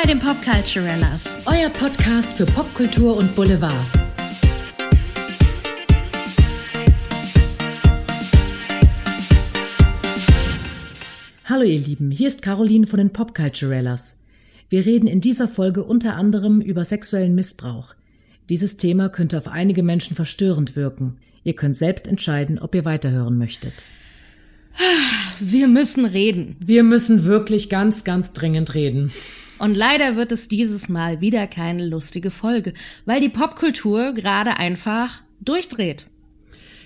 bei den Popculturellas. Euer Podcast für Popkultur und Boulevard. Hallo ihr Lieben, hier ist Caroline von den Popculturellas. Wir reden in dieser Folge unter anderem über sexuellen Missbrauch. Dieses Thema könnte auf einige Menschen verstörend wirken. Ihr könnt selbst entscheiden, ob ihr weiterhören möchtet. Wir müssen reden. Wir müssen wirklich ganz, ganz dringend reden. Und leider wird es dieses Mal wieder keine lustige Folge, weil die Popkultur gerade einfach durchdreht.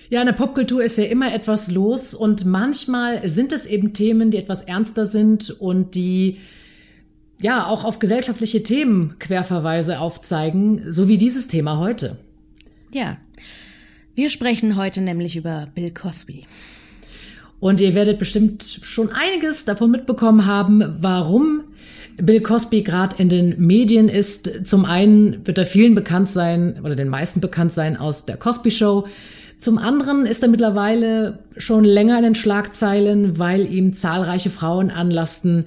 Ja, in der Popkultur ist ja immer etwas los und manchmal sind es eben Themen, die etwas ernster sind und die ja auch auf gesellschaftliche Themen Querverweise aufzeigen, so wie dieses Thema heute. Ja. Wir sprechen heute nämlich über Bill Cosby. Und ihr werdet bestimmt schon einiges davon mitbekommen haben, warum Bill Cosby gerade in den Medien ist. Zum einen wird er vielen bekannt sein oder den meisten bekannt sein aus der Cosby Show. Zum anderen ist er mittlerweile schon länger in den Schlagzeilen, weil ihm zahlreiche Frauen anlasten,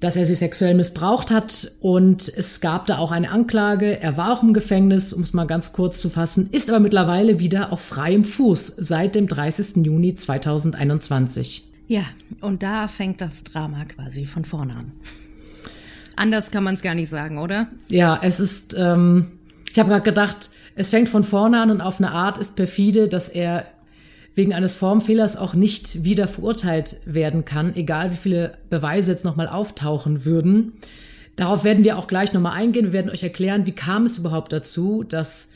dass er sie sexuell missbraucht hat. Und es gab da auch eine Anklage. Er war auch im Gefängnis, um es mal ganz kurz zu fassen, ist aber mittlerweile wieder auf freiem Fuß seit dem 30. Juni 2021. Ja, und da fängt das Drama quasi von vorne an. Anders kann man es gar nicht sagen, oder? Ja, es ist, ähm, ich habe gerade gedacht, es fängt von vorne an und auf eine Art ist perfide, dass er wegen eines Formfehlers auch nicht wieder verurteilt werden kann, egal wie viele Beweise jetzt nochmal auftauchen würden. Darauf werden wir auch gleich nochmal eingehen. Wir werden euch erklären, wie kam es überhaupt dazu, dass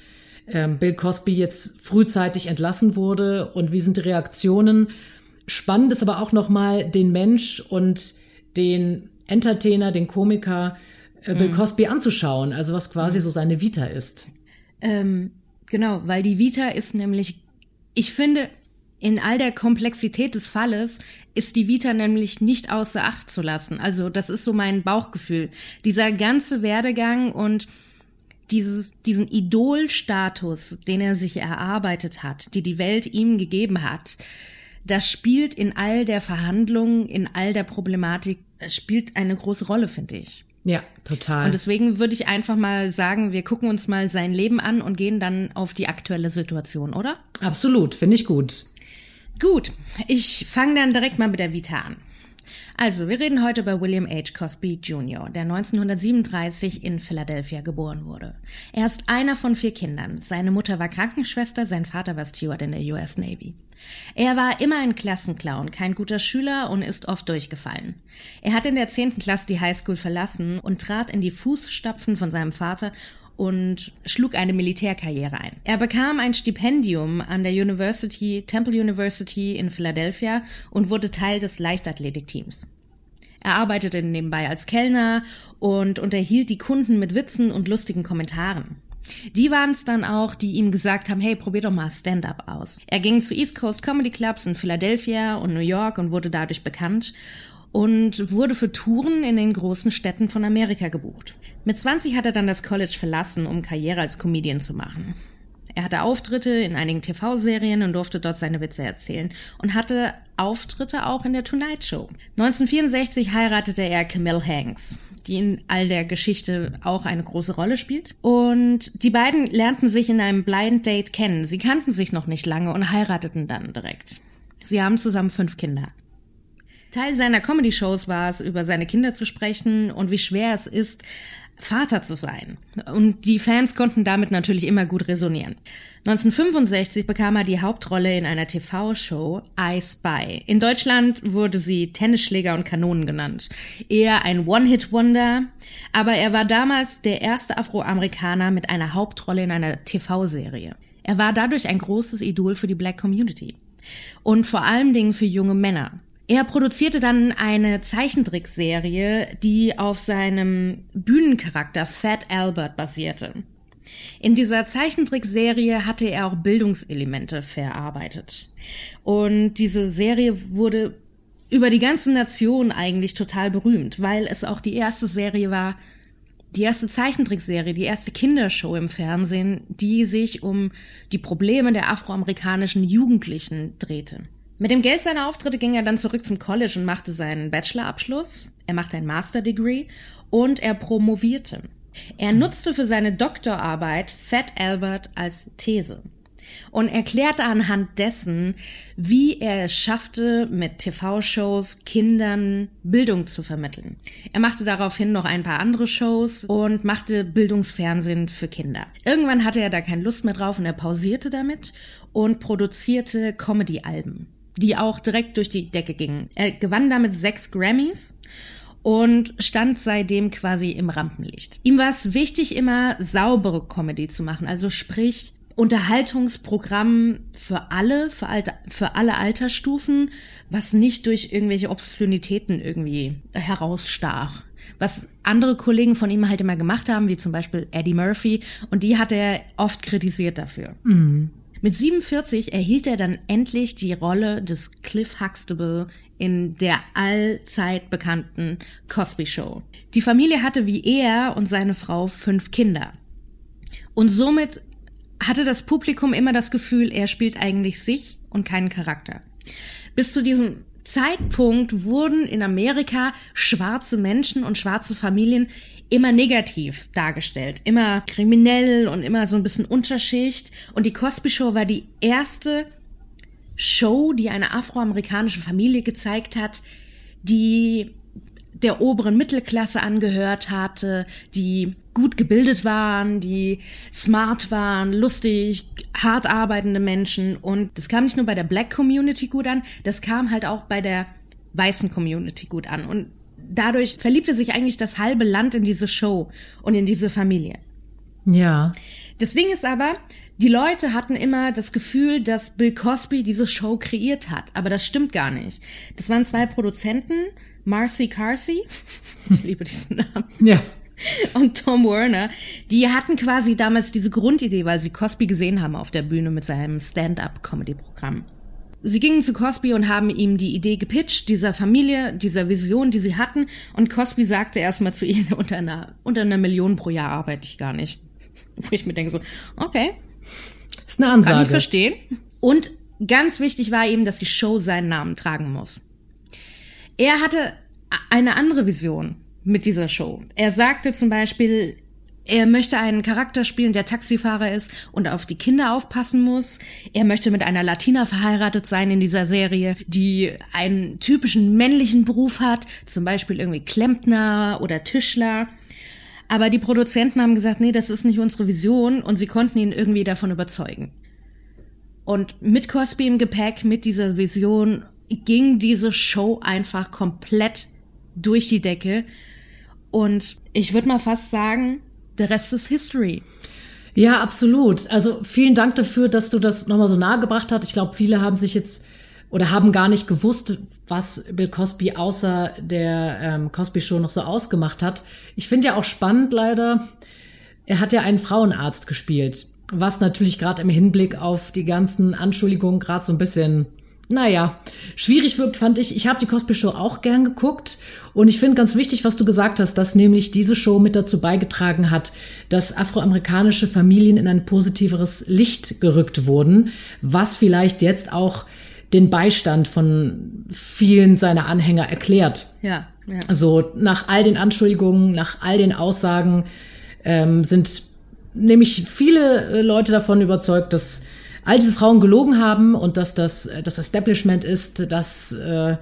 ähm, Bill Cosby jetzt frühzeitig entlassen wurde und wie sind die Reaktionen. Spannend ist aber auch nochmal den Mensch und den Entertainer, den Komiker äh, Bill mhm. Cosby anzuschauen, also was quasi mhm. so seine Vita ist. Ähm, genau, weil die Vita ist nämlich, ich finde, in all der Komplexität des Falles ist die Vita nämlich nicht außer Acht zu lassen. Also das ist so mein Bauchgefühl. Dieser ganze Werdegang und dieses, diesen Idolstatus, den er sich erarbeitet hat, die die Welt ihm gegeben hat, das spielt in all der Verhandlung, in all der Problematik, spielt eine große Rolle, finde ich. Ja, total. Und deswegen würde ich einfach mal sagen, wir gucken uns mal sein Leben an und gehen dann auf die aktuelle Situation, oder? Absolut, finde ich gut. Gut, ich fange dann direkt mal mit der Vita an. Also, wir reden heute über William H. Cosby Jr., der 1937 in Philadelphia geboren wurde. Er ist einer von vier Kindern. Seine Mutter war Krankenschwester, sein Vater war Steward in der US Navy. Er war immer ein Klassenclown, kein guter Schüler und ist oft durchgefallen. Er hat in der zehnten Klasse die Highschool verlassen und trat in die Fußstapfen von seinem Vater und schlug eine Militärkarriere ein. Er bekam ein Stipendium an der University, Temple University in Philadelphia und wurde Teil des Leichtathletikteams. Er arbeitete nebenbei als Kellner und unterhielt die Kunden mit Witzen und lustigen Kommentaren. Die waren es dann auch, die ihm gesagt haben, hey, probier doch mal Stand-up aus. Er ging zu East Coast Comedy Clubs in Philadelphia und New York und wurde dadurch bekannt und wurde für Touren in den großen Städten von Amerika gebucht. Mit 20 hat er dann das College verlassen, um Karriere als Comedian zu machen. Er hatte Auftritte in einigen TV-Serien und durfte dort seine Witze erzählen und hatte Auftritte auch in der Tonight Show. 1964 heiratete er Camille Hanks, die in all der Geschichte auch eine große Rolle spielt. Und die beiden lernten sich in einem Blind Date kennen. Sie kannten sich noch nicht lange und heirateten dann direkt. Sie haben zusammen fünf Kinder. Teil seiner Comedy-Shows war es, über seine Kinder zu sprechen und wie schwer es ist, Vater zu sein. Und die Fans konnten damit natürlich immer gut resonieren. 1965 bekam er die Hauptrolle in einer TV-Show I Spy. In Deutschland wurde sie Tennisschläger und Kanonen genannt. Eher ein One-Hit-Wonder, aber er war damals der erste Afroamerikaner mit einer Hauptrolle in einer TV-Serie. Er war dadurch ein großes Idol für die Black Community. Und vor allen Dingen für junge Männer. Er produzierte dann eine Zeichentrickserie, die auf seinem Bühnencharakter Fat Albert basierte. In dieser Zeichentrickserie hatte er auch Bildungselemente verarbeitet. Und diese Serie wurde über die ganze Nation eigentlich total berühmt, weil es auch die erste Serie war, die erste Zeichentrickserie, die erste Kindershow im Fernsehen, die sich um die Probleme der afroamerikanischen Jugendlichen drehte. Mit dem Geld seiner Auftritte ging er dann zurück zum College und machte seinen Bachelorabschluss. Er machte ein Master Degree und er promovierte. Er nutzte für seine Doktorarbeit Fat Albert als These und erklärte anhand dessen, wie er es schaffte, mit TV-Shows Kindern Bildung zu vermitteln. Er machte daraufhin noch ein paar andere Shows und machte Bildungsfernsehen für Kinder. Irgendwann hatte er da keine Lust mehr drauf und er pausierte damit und produzierte Comedy-Alben, die auch direkt durch die Decke gingen. Er gewann damit sechs Grammys und stand seitdem quasi im Rampenlicht. Ihm war es wichtig, immer saubere Comedy zu machen, also sprich Unterhaltungsprogramm für alle, für, Alter, für alle Altersstufen, was nicht durch irgendwelche Obszönitäten irgendwie herausstach. Was andere Kollegen von ihm halt immer gemacht haben, wie zum Beispiel Eddie Murphy, und die hat er oft kritisiert dafür. Mhm. Mit 47 erhielt er dann endlich die Rolle des Cliff Huxtable in der allzeit bekannten Cosby Show. Die Familie hatte wie er und seine Frau fünf Kinder. Und somit hatte das Publikum immer das Gefühl, er spielt eigentlich sich und keinen Charakter. Bis zu diesem Zeitpunkt wurden in Amerika schwarze Menschen und schwarze Familien immer negativ dargestellt, immer kriminell und immer so ein bisschen Unterschicht. Und die Cosby Show war die erste Show, die eine afroamerikanische Familie gezeigt hat, die der oberen Mittelklasse angehört hatte, die gut gebildet waren, die smart waren, lustig, hart arbeitende Menschen. Und das kam nicht nur bei der Black Community gut an, das kam halt auch bei der weißen Community gut an. Und dadurch verliebte sich eigentlich das halbe Land in diese Show und in diese Familie. Ja. Das Ding ist aber, die Leute hatten immer das Gefühl, dass Bill Cosby diese Show kreiert hat. Aber das stimmt gar nicht. Das waren zwei Produzenten, Marcy Carsey, ich liebe diesen Namen. Ja. Und Tom Werner, die hatten quasi damals diese Grundidee, weil sie Cosby gesehen haben auf der Bühne mit seinem Stand-up-Comedy-Programm. Sie gingen zu Cosby und haben ihm die Idee gepitcht, dieser Familie, dieser Vision, die sie hatten. Und Cosby sagte erstmal zu ihnen, unter einer, unter einer Million pro Jahr arbeite ich gar nicht. Wo ich mir denke so, okay. Ist eine Ansage. Kann ich verstehen. Und ganz wichtig war eben, dass die Show seinen Namen tragen muss. Er hatte eine andere Vision mit dieser Show. Er sagte zum Beispiel, er möchte einen Charakter spielen, der Taxifahrer ist und auf die Kinder aufpassen muss. Er möchte mit einer Latina verheiratet sein in dieser Serie, die einen typischen männlichen Beruf hat, zum Beispiel irgendwie Klempner oder Tischler. Aber die Produzenten haben gesagt, nee, das ist nicht unsere Vision und sie konnten ihn irgendwie davon überzeugen. Und mit Cosby im Gepäck, mit dieser Vision, ging diese Show einfach komplett durch die Decke. Und ich würde mal fast sagen, der Rest ist History. Ja, absolut. Also vielen Dank dafür, dass du das nochmal so nahe gebracht hast. Ich glaube, viele haben sich jetzt oder haben gar nicht gewusst, was Bill Cosby außer der ähm, Cosby Show noch so ausgemacht hat. Ich finde ja auch spannend leider, er hat ja einen Frauenarzt gespielt, was natürlich gerade im Hinblick auf die ganzen Anschuldigungen gerade so ein bisschen naja, schwierig wirkt, fand ich. Ich habe die Cosby Show auch gern geguckt und ich finde ganz wichtig, was du gesagt hast, dass nämlich diese Show mit dazu beigetragen hat, dass afroamerikanische Familien in ein positiveres Licht gerückt wurden, was vielleicht jetzt auch den Beistand von vielen seiner Anhänger erklärt. Ja. ja. Also nach all den Anschuldigungen, nach all den Aussagen ähm, sind nämlich viele äh, Leute davon überzeugt, dass all diese Frauen gelogen haben und dass das das Establishment ist, das äh,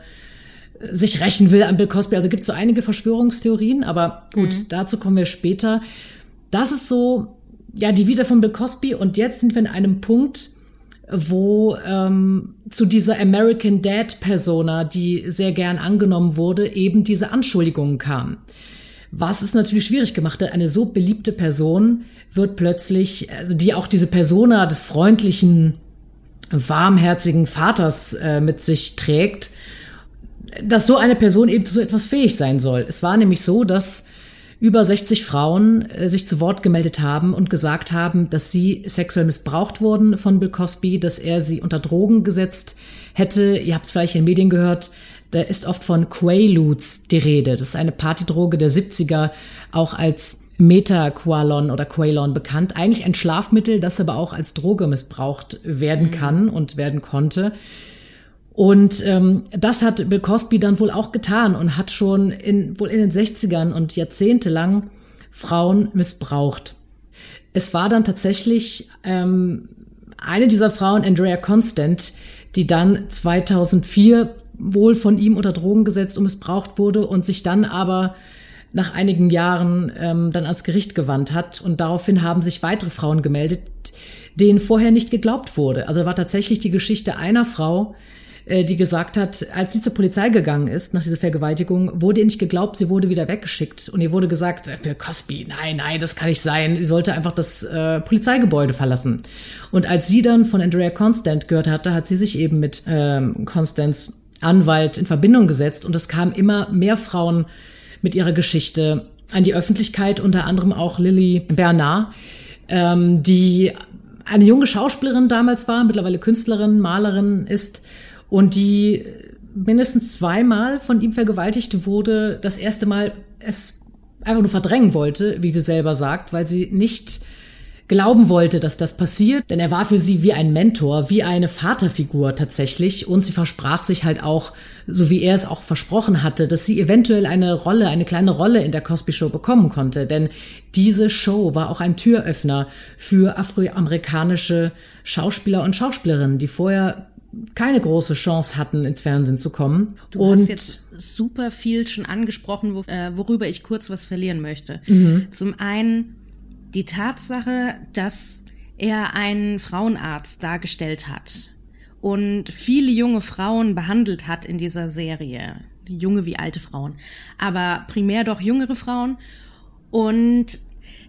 sich rächen will an Bill Cosby. Also gibt es so einige Verschwörungstheorien, aber gut, mhm. dazu kommen wir später. Das ist so, ja, die Vita von Bill Cosby und jetzt sind wir in einem Punkt, wo ähm, zu dieser American Dad Persona, die sehr gern angenommen wurde, eben diese Anschuldigungen kam. Was es natürlich schwierig gemacht hat, eine so beliebte Person wird plötzlich, also die auch diese Persona des freundlichen, warmherzigen Vaters äh, mit sich trägt, dass so eine Person eben zu so etwas fähig sein soll. Es war nämlich so, dass über 60 Frauen äh, sich zu Wort gemeldet haben und gesagt haben, dass sie sexuell missbraucht wurden von Bill Cosby, dass er sie unter Drogen gesetzt hätte. Ihr habt es vielleicht in den Medien gehört, da ist oft von Quaaludes die Rede. Das ist eine Partydroge der 70er, auch als Metaqualon oder Qualon bekannt. Eigentlich ein Schlafmittel, das aber auch als Droge missbraucht werden mhm. kann und werden konnte. Und ähm, das hat Bill Cosby dann wohl auch getan und hat schon in, wohl in den 60ern und jahrzehntelang Frauen missbraucht. Es war dann tatsächlich ähm, eine dieser Frauen, Andrea Constant, die dann 2004 wohl von ihm unter Drogen gesetzt und missbraucht wurde und sich dann aber nach einigen Jahren ähm, dann ans Gericht gewandt hat. Und daraufhin haben sich weitere Frauen gemeldet, denen vorher nicht geglaubt wurde. Also war tatsächlich die Geschichte einer Frau, äh, die gesagt hat, als sie zur Polizei gegangen ist nach dieser Vergewaltigung, wurde ihr nicht geglaubt, sie wurde wieder weggeschickt und ihr wurde gesagt, äh, Cosby, nein, nein, das kann nicht sein, sie sollte einfach das äh, Polizeigebäude verlassen. Und als sie dann von Andrea Constant gehört hatte, hat sie sich eben mit ähm, Constance Anwalt in Verbindung gesetzt und es kamen immer mehr Frauen mit ihrer Geschichte an die Öffentlichkeit, unter anderem auch Lily Bernard, ähm, die eine junge Schauspielerin damals war, mittlerweile Künstlerin, Malerin ist und die mindestens zweimal von ihm vergewaltigt wurde. Das erste Mal es einfach nur verdrängen wollte, wie sie selber sagt, weil sie nicht glauben wollte, dass das passiert, denn er war für sie wie ein Mentor, wie eine Vaterfigur tatsächlich und sie versprach sich halt auch, so wie er es auch versprochen hatte, dass sie eventuell eine Rolle, eine kleine Rolle in der Cosby Show bekommen konnte, denn diese Show war auch ein Türöffner für afroamerikanische Schauspieler und Schauspielerinnen, die vorher keine große Chance hatten, ins Fernsehen zu kommen. Du und hast jetzt super viel schon angesprochen, äh, worüber ich kurz was verlieren möchte. Mhm. Zum einen die Tatsache, dass er einen Frauenarzt dargestellt hat und viele junge Frauen behandelt hat in dieser Serie. Junge wie alte Frauen. Aber primär doch jüngere Frauen. Und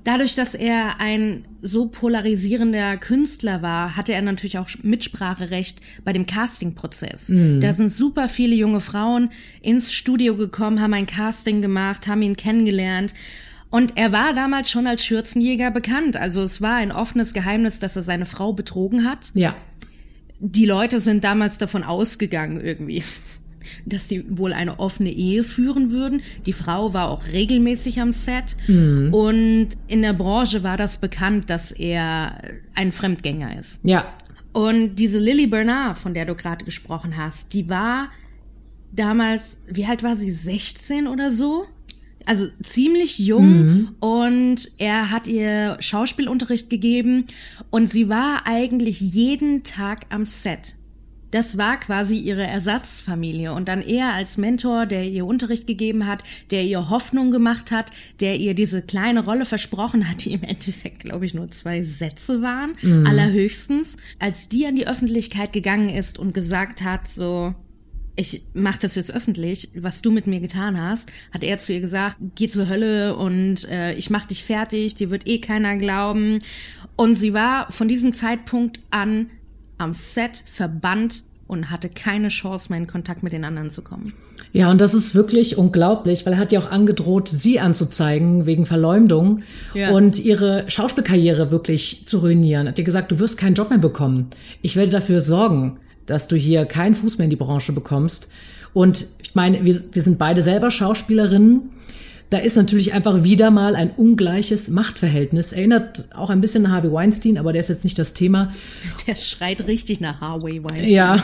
dadurch, dass er ein so polarisierender Künstler war, hatte er natürlich auch Mitspracherecht bei dem Castingprozess. Mhm. Da sind super viele junge Frauen ins Studio gekommen, haben ein Casting gemacht, haben ihn kennengelernt. Und er war damals schon als Schürzenjäger bekannt. Also es war ein offenes Geheimnis, dass er seine Frau betrogen hat. Ja. Die Leute sind damals davon ausgegangen irgendwie dass die wohl eine offene Ehe führen würden. Die Frau war auch regelmäßig am Set mhm. und in der Branche war das bekannt, dass er ein Fremdgänger ist. Ja. Und diese Lily Bernard, von der du gerade gesprochen hast, die war damals, wie alt war sie, 16 oder so? Also ziemlich jung mhm. und er hat ihr Schauspielunterricht gegeben und sie war eigentlich jeden Tag am Set das war quasi ihre Ersatzfamilie. Und dann er als Mentor, der ihr Unterricht gegeben hat, der ihr Hoffnung gemacht hat, der ihr diese kleine Rolle versprochen hat, die im Endeffekt, glaube ich, nur zwei Sätze waren, mhm. allerhöchstens, als die an die Öffentlichkeit gegangen ist und gesagt hat, so, ich mach das jetzt öffentlich, was du mit mir getan hast, hat er zu ihr gesagt, geh zur Hölle und äh, ich mach dich fertig, dir wird eh keiner glauben. Und sie war von diesem Zeitpunkt an am Set verbannt und hatte keine Chance mehr in Kontakt mit den anderen zu kommen. Ja, und das ist wirklich unglaublich, weil er hat ja auch angedroht, sie anzuzeigen wegen Verleumdung ja. und ihre Schauspielkarriere wirklich zu ruinieren. Hat ihr gesagt, du wirst keinen Job mehr bekommen. Ich werde dafür sorgen, dass du hier keinen Fuß mehr in die Branche bekommst. Und ich meine, wir, wir sind beide selber Schauspielerinnen da ist natürlich einfach wieder mal ein ungleiches Machtverhältnis. Erinnert auch ein bisschen an Harvey Weinstein, aber der ist jetzt nicht das Thema. Der schreit richtig nach Harvey Weinstein. Ja,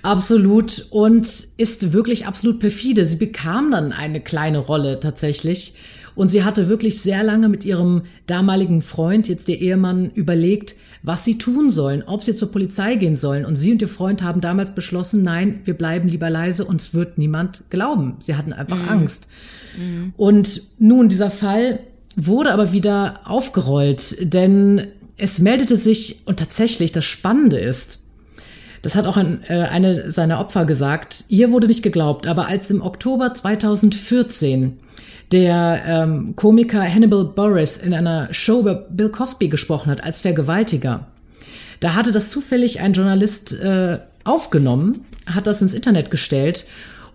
absolut. Und ist wirklich absolut perfide. Sie bekam dann eine kleine Rolle tatsächlich. Und sie hatte wirklich sehr lange mit ihrem damaligen Freund, jetzt der Ehemann, überlegt, was sie tun sollen, ob sie zur Polizei gehen sollen. Und sie und ihr Freund haben damals beschlossen, nein, wir bleiben lieber leise, uns wird niemand glauben. Sie hatten einfach mhm. Angst. Mhm. Und nun, dieser Fall wurde aber wieder aufgerollt, denn es meldete sich, und tatsächlich das Spannende ist, das hat auch ein, äh, eine seiner Opfer gesagt, ihr wurde nicht geglaubt, aber als im Oktober 2014 der ähm, Komiker Hannibal Burris in einer Show über Bill Cosby gesprochen hat als Vergewaltiger. Da hatte das zufällig ein Journalist äh, aufgenommen, hat das ins Internet gestellt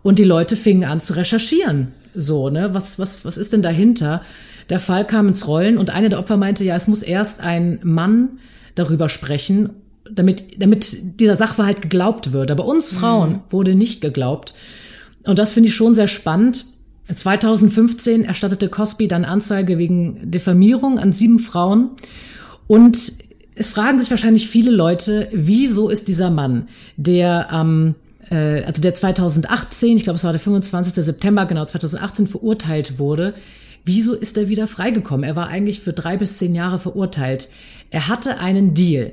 und die Leute fingen an zu recherchieren. So, ne, was, was, was ist denn dahinter? Der Fall kam ins Rollen und eine der Opfer meinte, ja, es muss erst ein Mann darüber sprechen, damit, damit dieser Sachverhalt geglaubt wird. Aber uns Frauen mhm. wurde nicht geglaubt. Und das finde ich schon sehr spannend. 2015 erstattete Cosby dann Anzeige wegen Diffamierung an sieben Frauen. Und es fragen sich wahrscheinlich viele Leute, wieso ist dieser Mann, der am äh, also der 2018, ich glaube es war der 25. September, genau 2018 verurteilt wurde, wieso ist er wieder freigekommen? Er war eigentlich für drei bis zehn Jahre verurteilt. Er hatte einen Deal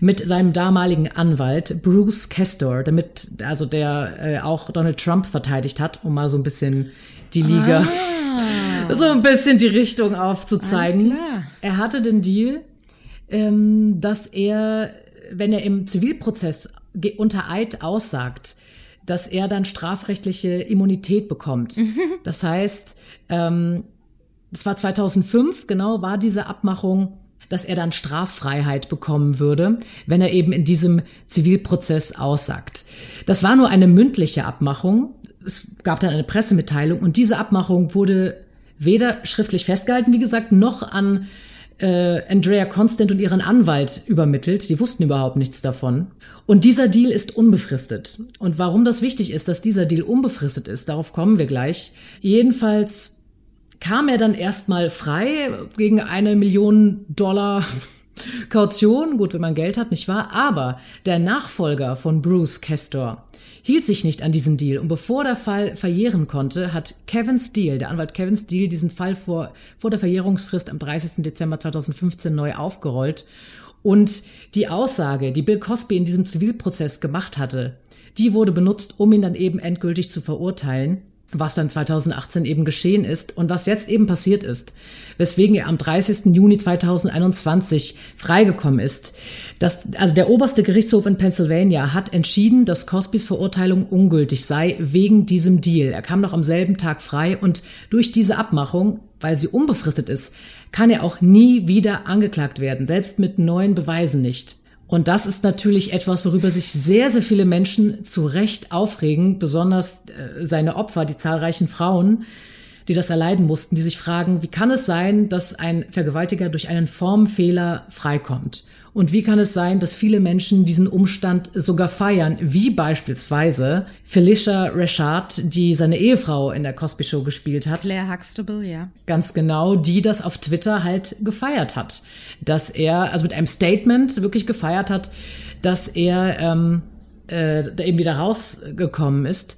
mit seinem damaligen Anwalt Bruce Castor, damit also der äh, auch Donald Trump verteidigt hat, um mal so ein bisschen die Liga ah. so ein bisschen die Richtung aufzuzeigen. Er hatte den Deal, ähm, dass er, wenn er im Zivilprozess unter Eid aussagt, dass er dann strafrechtliche Immunität bekommt. Das heißt, ähm, das war 2005, genau, war diese Abmachung, dass er dann Straffreiheit bekommen würde, wenn er eben in diesem Zivilprozess aussagt. Das war nur eine mündliche Abmachung. Es gab dann eine Pressemitteilung und diese Abmachung wurde weder schriftlich festgehalten, wie gesagt, noch an äh, Andrea Constant und ihren Anwalt übermittelt. Die wussten überhaupt nichts davon. Und dieser Deal ist unbefristet. Und warum das wichtig ist, dass dieser Deal unbefristet ist, darauf kommen wir gleich. Jedenfalls kam er dann erstmal frei gegen eine Million Dollar Kaution. Gut, wenn man Geld hat, nicht wahr? Aber der Nachfolger von Bruce Castor hielt sich nicht an diesen Deal. Und bevor der Fall verjähren konnte, hat Kevin Steele, der Anwalt Kevin Steele, diesen Fall vor, vor der Verjährungsfrist am 30. Dezember 2015 neu aufgerollt. Und die Aussage, die Bill Cosby in diesem Zivilprozess gemacht hatte, die wurde benutzt, um ihn dann eben endgültig zu verurteilen was dann 2018 eben geschehen ist und was jetzt eben passiert ist, weswegen er am 30. Juni 2021 freigekommen ist. Das, also der oberste Gerichtshof in Pennsylvania hat entschieden, dass Cosbys Verurteilung ungültig sei wegen diesem Deal. Er kam noch am selben Tag frei und durch diese Abmachung, weil sie unbefristet ist, kann er auch nie wieder angeklagt werden, selbst mit neuen Beweisen nicht. Und das ist natürlich etwas, worüber sich sehr, sehr viele Menschen zu Recht aufregen, besonders äh, seine Opfer, die zahlreichen Frauen, die das erleiden mussten, die sich fragen, wie kann es sein, dass ein Vergewaltiger durch einen Formfehler freikommt? Und wie kann es sein, dass viele Menschen diesen Umstand sogar feiern, wie beispielsweise Felicia Rashad, die seine Ehefrau in der Cosby Show gespielt hat. Claire Huxtable, ja. Ganz genau, die das auf Twitter halt gefeiert hat. Dass er, also mit einem Statement wirklich gefeiert hat, dass er ähm, äh, da eben wieder rausgekommen ist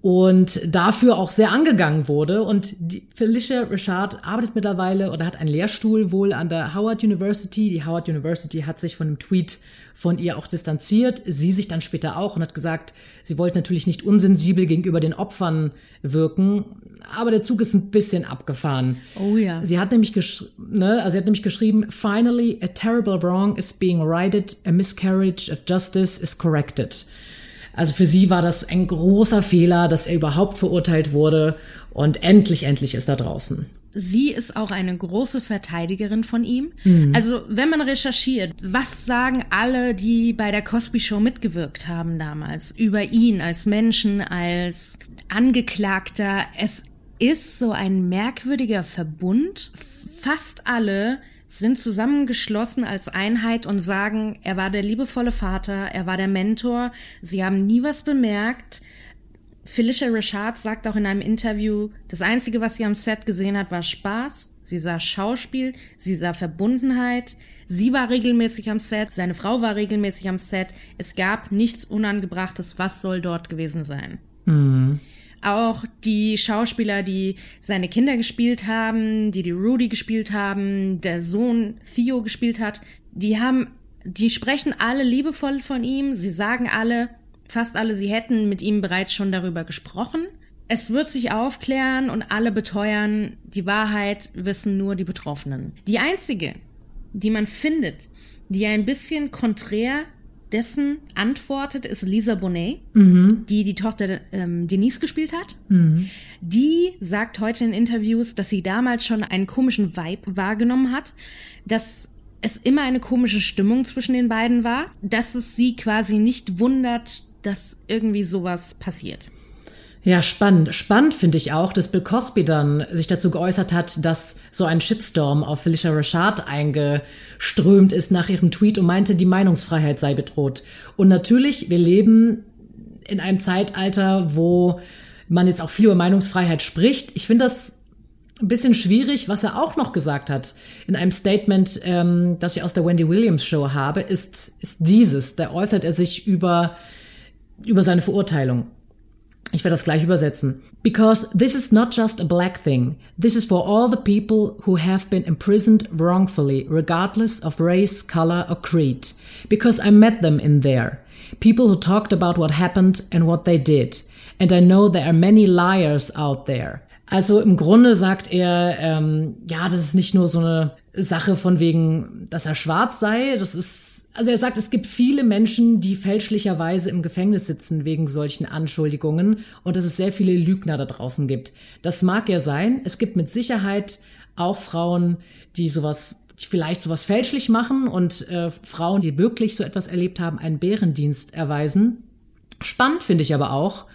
und dafür auch sehr angegangen wurde. Und die Felicia Richard arbeitet mittlerweile oder hat einen Lehrstuhl wohl an der Howard University. Die Howard University hat sich von einem Tweet von ihr auch distanziert, sie sich dann später auch und hat gesagt, sie wollte natürlich nicht unsensibel gegenüber den Opfern wirken, aber der Zug ist ein bisschen abgefahren. Oh ja. Sie hat nämlich, ne, also sie hat nämlich geschrieben, finally a terrible wrong is being righted, a miscarriage of justice is corrected. Also für sie war das ein großer Fehler, dass er überhaupt verurteilt wurde und endlich, endlich ist er draußen. Sie ist auch eine große Verteidigerin von ihm. Mhm. Also, wenn man recherchiert, was sagen alle, die bei der Cosby Show mitgewirkt haben damals, über ihn als Menschen, als Angeklagter? Es ist so ein merkwürdiger Verbund. Fast alle sind zusammengeschlossen als Einheit und sagen, er war der liebevolle Vater, er war der Mentor, sie haben nie was bemerkt. Felicia Richard sagt auch in einem Interview, das Einzige, was sie am Set gesehen hat, war Spaß. Sie sah Schauspiel, sie sah Verbundenheit. Sie war regelmäßig am Set, seine Frau war regelmäßig am Set. Es gab nichts Unangebrachtes. Was soll dort gewesen sein? Mhm. Auch die Schauspieler, die seine Kinder gespielt haben, die die Rudy gespielt haben, der Sohn Theo gespielt hat, die haben, die sprechen alle liebevoll von ihm. Sie sagen alle, fast alle, sie hätten mit ihm bereits schon darüber gesprochen. Es wird sich aufklären und alle beteuern, die Wahrheit wissen nur die Betroffenen. Die einzige, die man findet, die ein bisschen konträr dessen antwortet, ist Lisa Bonet, mhm. die die Tochter ähm, Denise gespielt hat. Mhm. Die sagt heute in Interviews, dass sie damals schon einen komischen Vibe wahrgenommen hat, dass es immer eine komische Stimmung zwischen den beiden war, dass es sie quasi nicht wundert, dass irgendwie sowas passiert. Ja, spannend. Spannend finde ich auch, dass Bill Cosby dann sich dazu geäußert hat, dass so ein Shitstorm auf Felicia Rashad eingeströmt ist nach ihrem Tweet und meinte, die Meinungsfreiheit sei bedroht. Und natürlich, wir leben in einem Zeitalter, wo man jetzt auch viel über Meinungsfreiheit spricht. Ich finde das ein bisschen schwierig, was er auch noch gesagt hat in einem Statement, ähm, das ich aus der Wendy Williams Show habe, ist, ist dieses. Da äußert er sich über über seine Verurteilung. Ich werde das gleich übersetzen. Because this is not just a black thing. This is for all the people who have been imprisoned wrongfully, regardless of race, color or creed. Because I met them in there. People who talked about what happened and what they did. And I know there are many liars out there. Also im Grunde sagt er, ähm, ja, das ist nicht nur so eine Sache von wegen, dass er schwarz sei. Das ist, also er sagt, es gibt viele Menschen, die fälschlicherweise im Gefängnis sitzen wegen solchen Anschuldigungen und dass es sehr viele Lügner da draußen gibt. Das mag ja sein. Es gibt mit Sicherheit auch Frauen, die sowas vielleicht sowas fälschlich machen und äh, Frauen, die wirklich so etwas erlebt haben, einen Bärendienst erweisen. Spannend finde ich aber auch,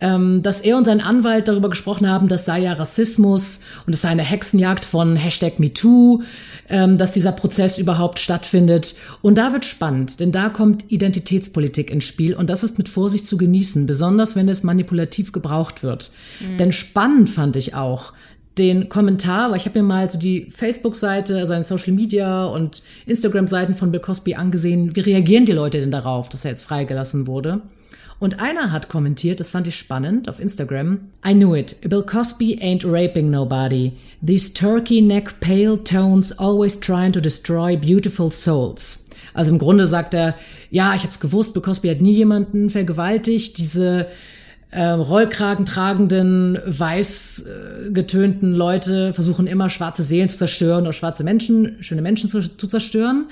ähm, dass er und sein Anwalt darüber gesprochen haben, das sei ja Rassismus und es sei eine Hexenjagd von Hashtag MeToo, ähm, dass dieser Prozess überhaupt stattfindet. Und da wird spannend, denn da kommt Identitätspolitik ins Spiel und das ist mit Vorsicht zu genießen, besonders wenn es manipulativ gebraucht wird. Mhm. Denn spannend fand ich auch, den Kommentar, weil ich habe mir mal so die Facebook-Seite, seine Social Media und Instagram-Seiten von Bill Cosby angesehen. Wie reagieren die Leute denn darauf, dass er jetzt freigelassen wurde? Und einer hat kommentiert, das fand ich spannend, auf Instagram. I knew it. Bill Cosby ain't raping nobody. These turkey neck pale tones always trying to destroy beautiful souls. Also im Grunde sagt er, ja, ich hab's gewusst, Bill Cosby hat nie jemanden vergewaltigt. Diese äh, Rollkragen tragenden, weiß äh, getönten Leute versuchen immer schwarze Seelen zu zerstören oder schwarze Menschen, schöne Menschen zu, zu zerstören.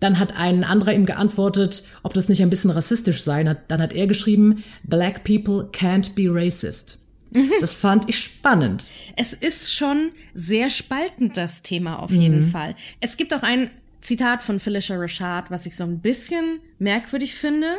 Dann hat ein anderer ihm geantwortet, ob das nicht ein bisschen rassistisch sei. Dann hat er geschrieben, Black people can't be racist. Mhm. Das fand ich spannend. Es ist schon sehr spaltend, das Thema auf jeden mhm. Fall. Es gibt auch ein Zitat von Felicia Rashad, was ich so ein bisschen merkwürdig finde.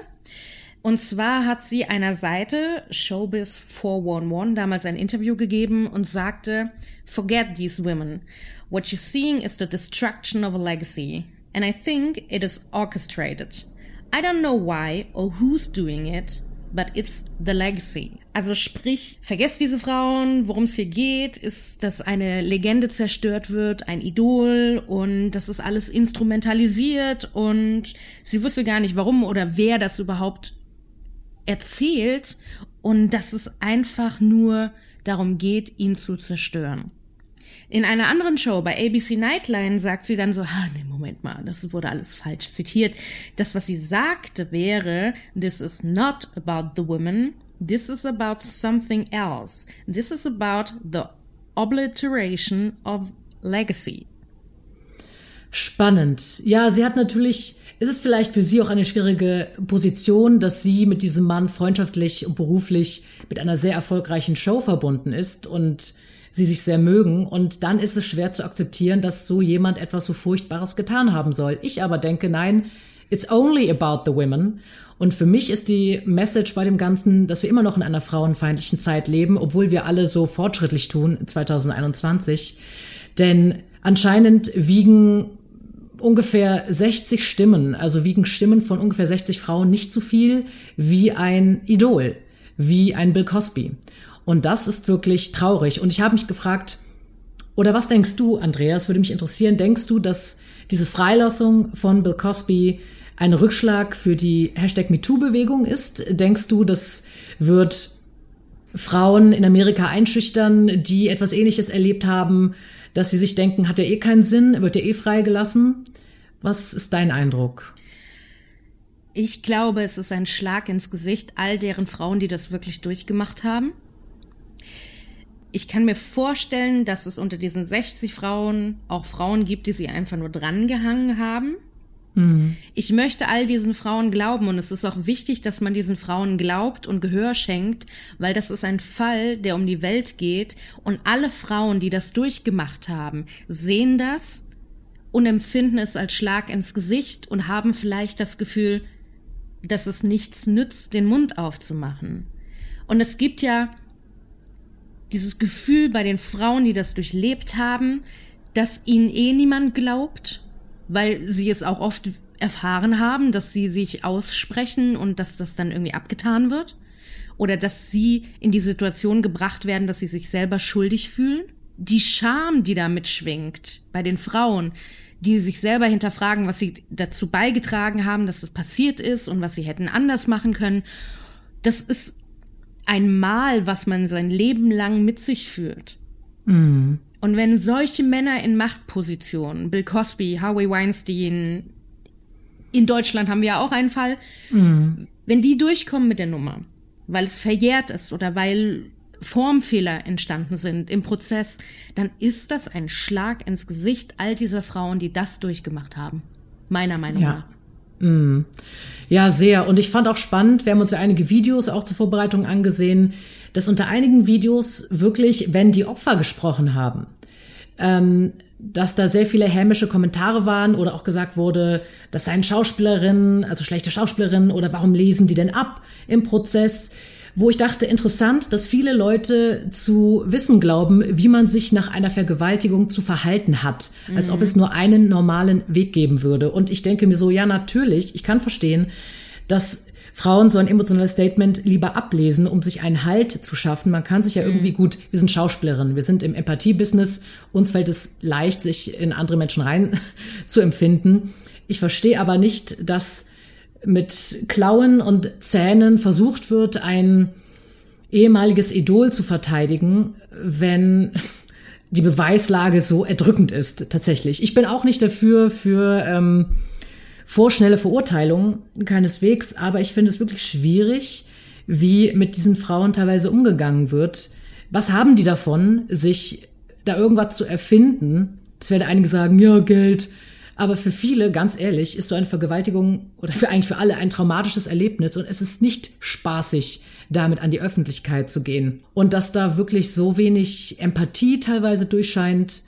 Und zwar hat sie einer Seite, Showbiz 411, damals ein Interview gegeben und sagte, Forget these women. What you're seeing is the destruction of a legacy and I think it is orchestrated. I don't know why or who's doing it, but it's the legacy. Also sprich, vergesst diese Frauen, worum es hier geht, ist, dass eine Legende zerstört wird, ein Idol und das ist alles instrumentalisiert und sie wüsste gar nicht warum oder wer das überhaupt erzählt und dass es einfach nur darum geht, ihn zu zerstören. In einer anderen Show bei ABC Nightline sagt sie dann so, ah, nee, Moment mal, das wurde alles falsch zitiert. Das, was sie sagte, wäre, this is not about the women, this is about something else. This is about the obliteration of legacy. Spannend. Ja, sie hat natürlich, ist es vielleicht für sie auch eine schwierige Position, dass sie mit diesem Mann freundschaftlich und beruflich mit einer sehr erfolgreichen Show verbunden ist und sie sich sehr mögen. Und dann ist es schwer zu akzeptieren, dass so jemand etwas so Furchtbares getan haben soll. Ich aber denke, nein, it's only about the women. Und für mich ist die Message bei dem Ganzen, dass wir immer noch in einer frauenfeindlichen Zeit leben, obwohl wir alle so fortschrittlich tun 2021. Denn anscheinend wiegen ungefähr 60 Stimmen, also wiegen Stimmen von ungefähr 60 Frauen nicht so viel wie ein Idol, wie ein Bill Cosby. Und das ist wirklich traurig. Und ich habe mich gefragt, oder was denkst du, Andreas, würde mich interessieren, denkst du, dass diese Freilassung von Bill Cosby ein Rückschlag für die Hashtag MeToo-Bewegung ist? Denkst du, das wird Frauen in Amerika einschüchtern, die etwas Ähnliches erlebt haben, dass sie sich denken, hat er eh keinen Sinn, wird er eh freigelassen? Was ist dein Eindruck? Ich glaube, es ist ein Schlag ins Gesicht all deren Frauen, die das wirklich durchgemacht haben ich kann mir vorstellen, dass es unter diesen 60 Frauen auch Frauen gibt, die sie einfach nur drangehangen haben. Mhm. Ich möchte all diesen Frauen glauben und es ist auch wichtig, dass man diesen Frauen glaubt und Gehör schenkt, weil das ist ein Fall, der um die Welt geht und alle Frauen, die das durchgemacht haben, sehen das und empfinden es als Schlag ins Gesicht und haben vielleicht das Gefühl, dass es nichts nützt, den Mund aufzumachen. Und es gibt ja dieses Gefühl bei den Frauen, die das durchlebt haben, dass ihnen eh niemand glaubt, weil sie es auch oft erfahren haben, dass sie sich aussprechen und dass das dann irgendwie abgetan wird. Oder dass sie in die Situation gebracht werden, dass sie sich selber schuldig fühlen. Die Scham, die da mitschwingt bei den Frauen, die sich selber hinterfragen, was sie dazu beigetragen haben, dass es passiert ist und was sie hätten anders machen können das ist ein Mal, was man sein Leben lang mit sich führt. Mhm. Und wenn solche Männer in Machtpositionen, Bill Cosby, Harvey Weinstein, in Deutschland haben wir ja auch einen Fall, Mhm. wenn die durchkommen mit der Nummer, weil es verjährt ist oder weil Formfehler entstanden sind im Prozess, dann ist das ein Schlag ins Gesicht all dieser Frauen, die das durchgemacht haben. Meiner Meinung Ja. nach. Mm. Ja, sehr. Und ich fand auch spannend, wir haben uns ja einige Videos auch zur Vorbereitung angesehen, dass unter einigen Videos wirklich, wenn die Opfer gesprochen haben, ähm, dass da sehr viele hämische Kommentare waren oder auch gesagt wurde, das seien Schauspielerinnen, also schlechte Schauspielerinnen oder warum lesen die denn ab im Prozess? Wo ich dachte, interessant, dass viele Leute zu wissen glauben, wie man sich nach einer Vergewaltigung zu verhalten hat, als ob es nur einen normalen Weg geben würde. Und ich denke mir so, ja, natürlich, ich kann verstehen, dass Frauen so ein emotionales Statement lieber ablesen, um sich einen Halt zu schaffen. Man kann sich ja irgendwie gut, wir sind Schauspielerinnen, wir sind im Empathie-Business, uns fällt es leicht, sich in andere Menschen rein zu empfinden. Ich verstehe aber nicht, dass mit Klauen und Zähnen versucht wird, ein ehemaliges Idol zu verteidigen, wenn die Beweislage so erdrückend ist, tatsächlich. Ich bin auch nicht dafür, für ähm, vorschnelle Verurteilung, keineswegs, aber ich finde es wirklich schwierig, wie mit diesen Frauen teilweise umgegangen wird. Was haben die davon, sich da irgendwas zu erfinden? Es werden einige sagen, ja, Geld. Aber für viele, ganz ehrlich, ist so eine Vergewaltigung oder für eigentlich für alle ein traumatisches Erlebnis und es ist nicht spaßig, damit an die Öffentlichkeit zu gehen. Und dass da wirklich so wenig Empathie teilweise durchscheint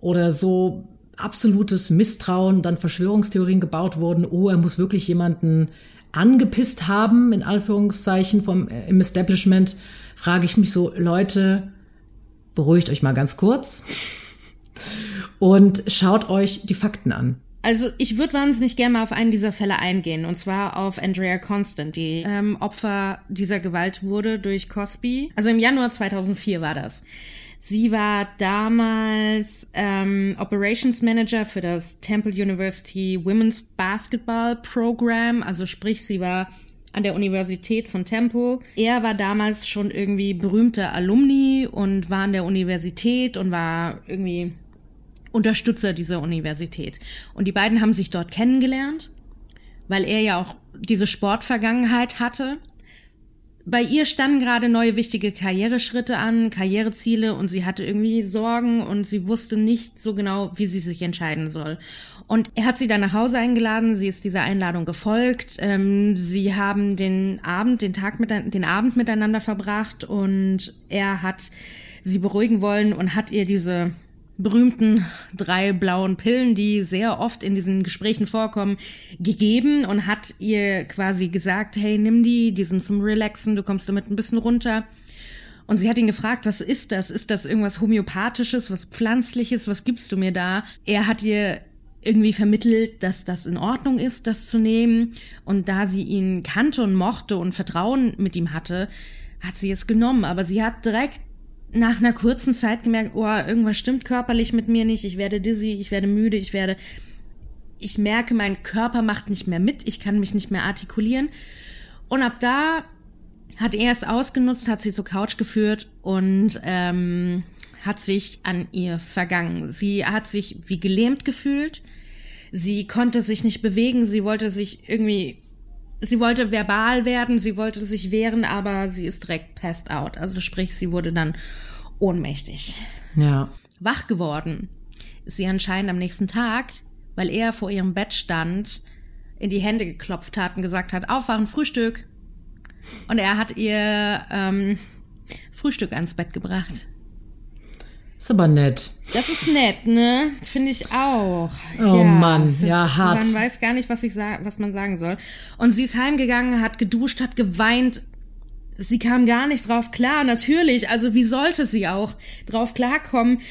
oder so absolutes Misstrauen, dann Verschwörungstheorien gebaut wurden, oh, er muss wirklich jemanden angepisst haben, in Anführungszeichen, vom, äh, im Establishment, frage ich mich so, Leute, beruhigt euch mal ganz kurz und schaut euch die Fakten an. Also ich würde wahnsinnig gerne mal auf einen dieser Fälle eingehen, und zwar auf Andrea Constant, die ähm, Opfer dieser Gewalt wurde durch Cosby. Also im Januar 2004 war das. Sie war damals ähm, Operations Manager für das Temple University Women's Basketball Program, also sprich, sie war an der Universität von Temple. Er war damals schon irgendwie berühmter Alumni und war an der Universität und war irgendwie Unterstützer dieser Universität. Und die beiden haben sich dort kennengelernt, weil er ja auch diese Sportvergangenheit hatte. Bei ihr standen gerade neue wichtige Karriereschritte an, Karriereziele und sie hatte irgendwie Sorgen und sie wusste nicht so genau, wie sie sich entscheiden soll. Und er hat sie dann nach Hause eingeladen, sie ist dieser Einladung gefolgt. Ähm, sie haben den Abend, den Tag mit, den Abend miteinander verbracht und er hat sie beruhigen wollen und hat ihr diese berühmten drei blauen Pillen, die sehr oft in diesen Gesprächen vorkommen, gegeben und hat ihr quasi gesagt, hey, nimm die, die sind zum Relaxen, du kommst damit ein bisschen runter. Und sie hat ihn gefragt, was ist das? Ist das irgendwas Homöopathisches, was Pflanzliches? Was gibst du mir da? Er hat ihr irgendwie vermittelt, dass das in Ordnung ist, das zu nehmen. Und da sie ihn kannte und mochte und Vertrauen mit ihm hatte, hat sie es genommen. Aber sie hat direkt nach einer kurzen Zeit gemerkt, oh, irgendwas stimmt körperlich mit mir nicht, ich werde dizzy, ich werde müde, ich werde, ich merke, mein Körper macht nicht mehr mit, ich kann mich nicht mehr artikulieren. Und ab da hat er es ausgenutzt, hat sie zur Couch geführt und ähm, hat sich an ihr vergangen. Sie hat sich wie gelähmt gefühlt. Sie konnte sich nicht bewegen. Sie wollte sich irgendwie sie wollte verbal werden, sie wollte sich wehren, aber sie ist direkt passed out. Also sprich, sie wurde dann ohnmächtig. Ja. Wach geworden ist sie anscheinend am nächsten Tag, weil er vor ihrem Bett stand, in die Hände geklopft hat und gesagt hat, aufwachen, Frühstück. Und er hat ihr ähm, Frühstück ans Bett gebracht. Ist aber nett. Das ist nett, ne? Finde ich auch. Oh ja, Mann, ist, ja, hart. Man weiß gar nicht, was, ich was man sagen soll. Und sie ist heimgegangen, hat geduscht, hat geweint. Sie kam gar nicht drauf klar, natürlich. Also wie sollte sie auch drauf klarkommen?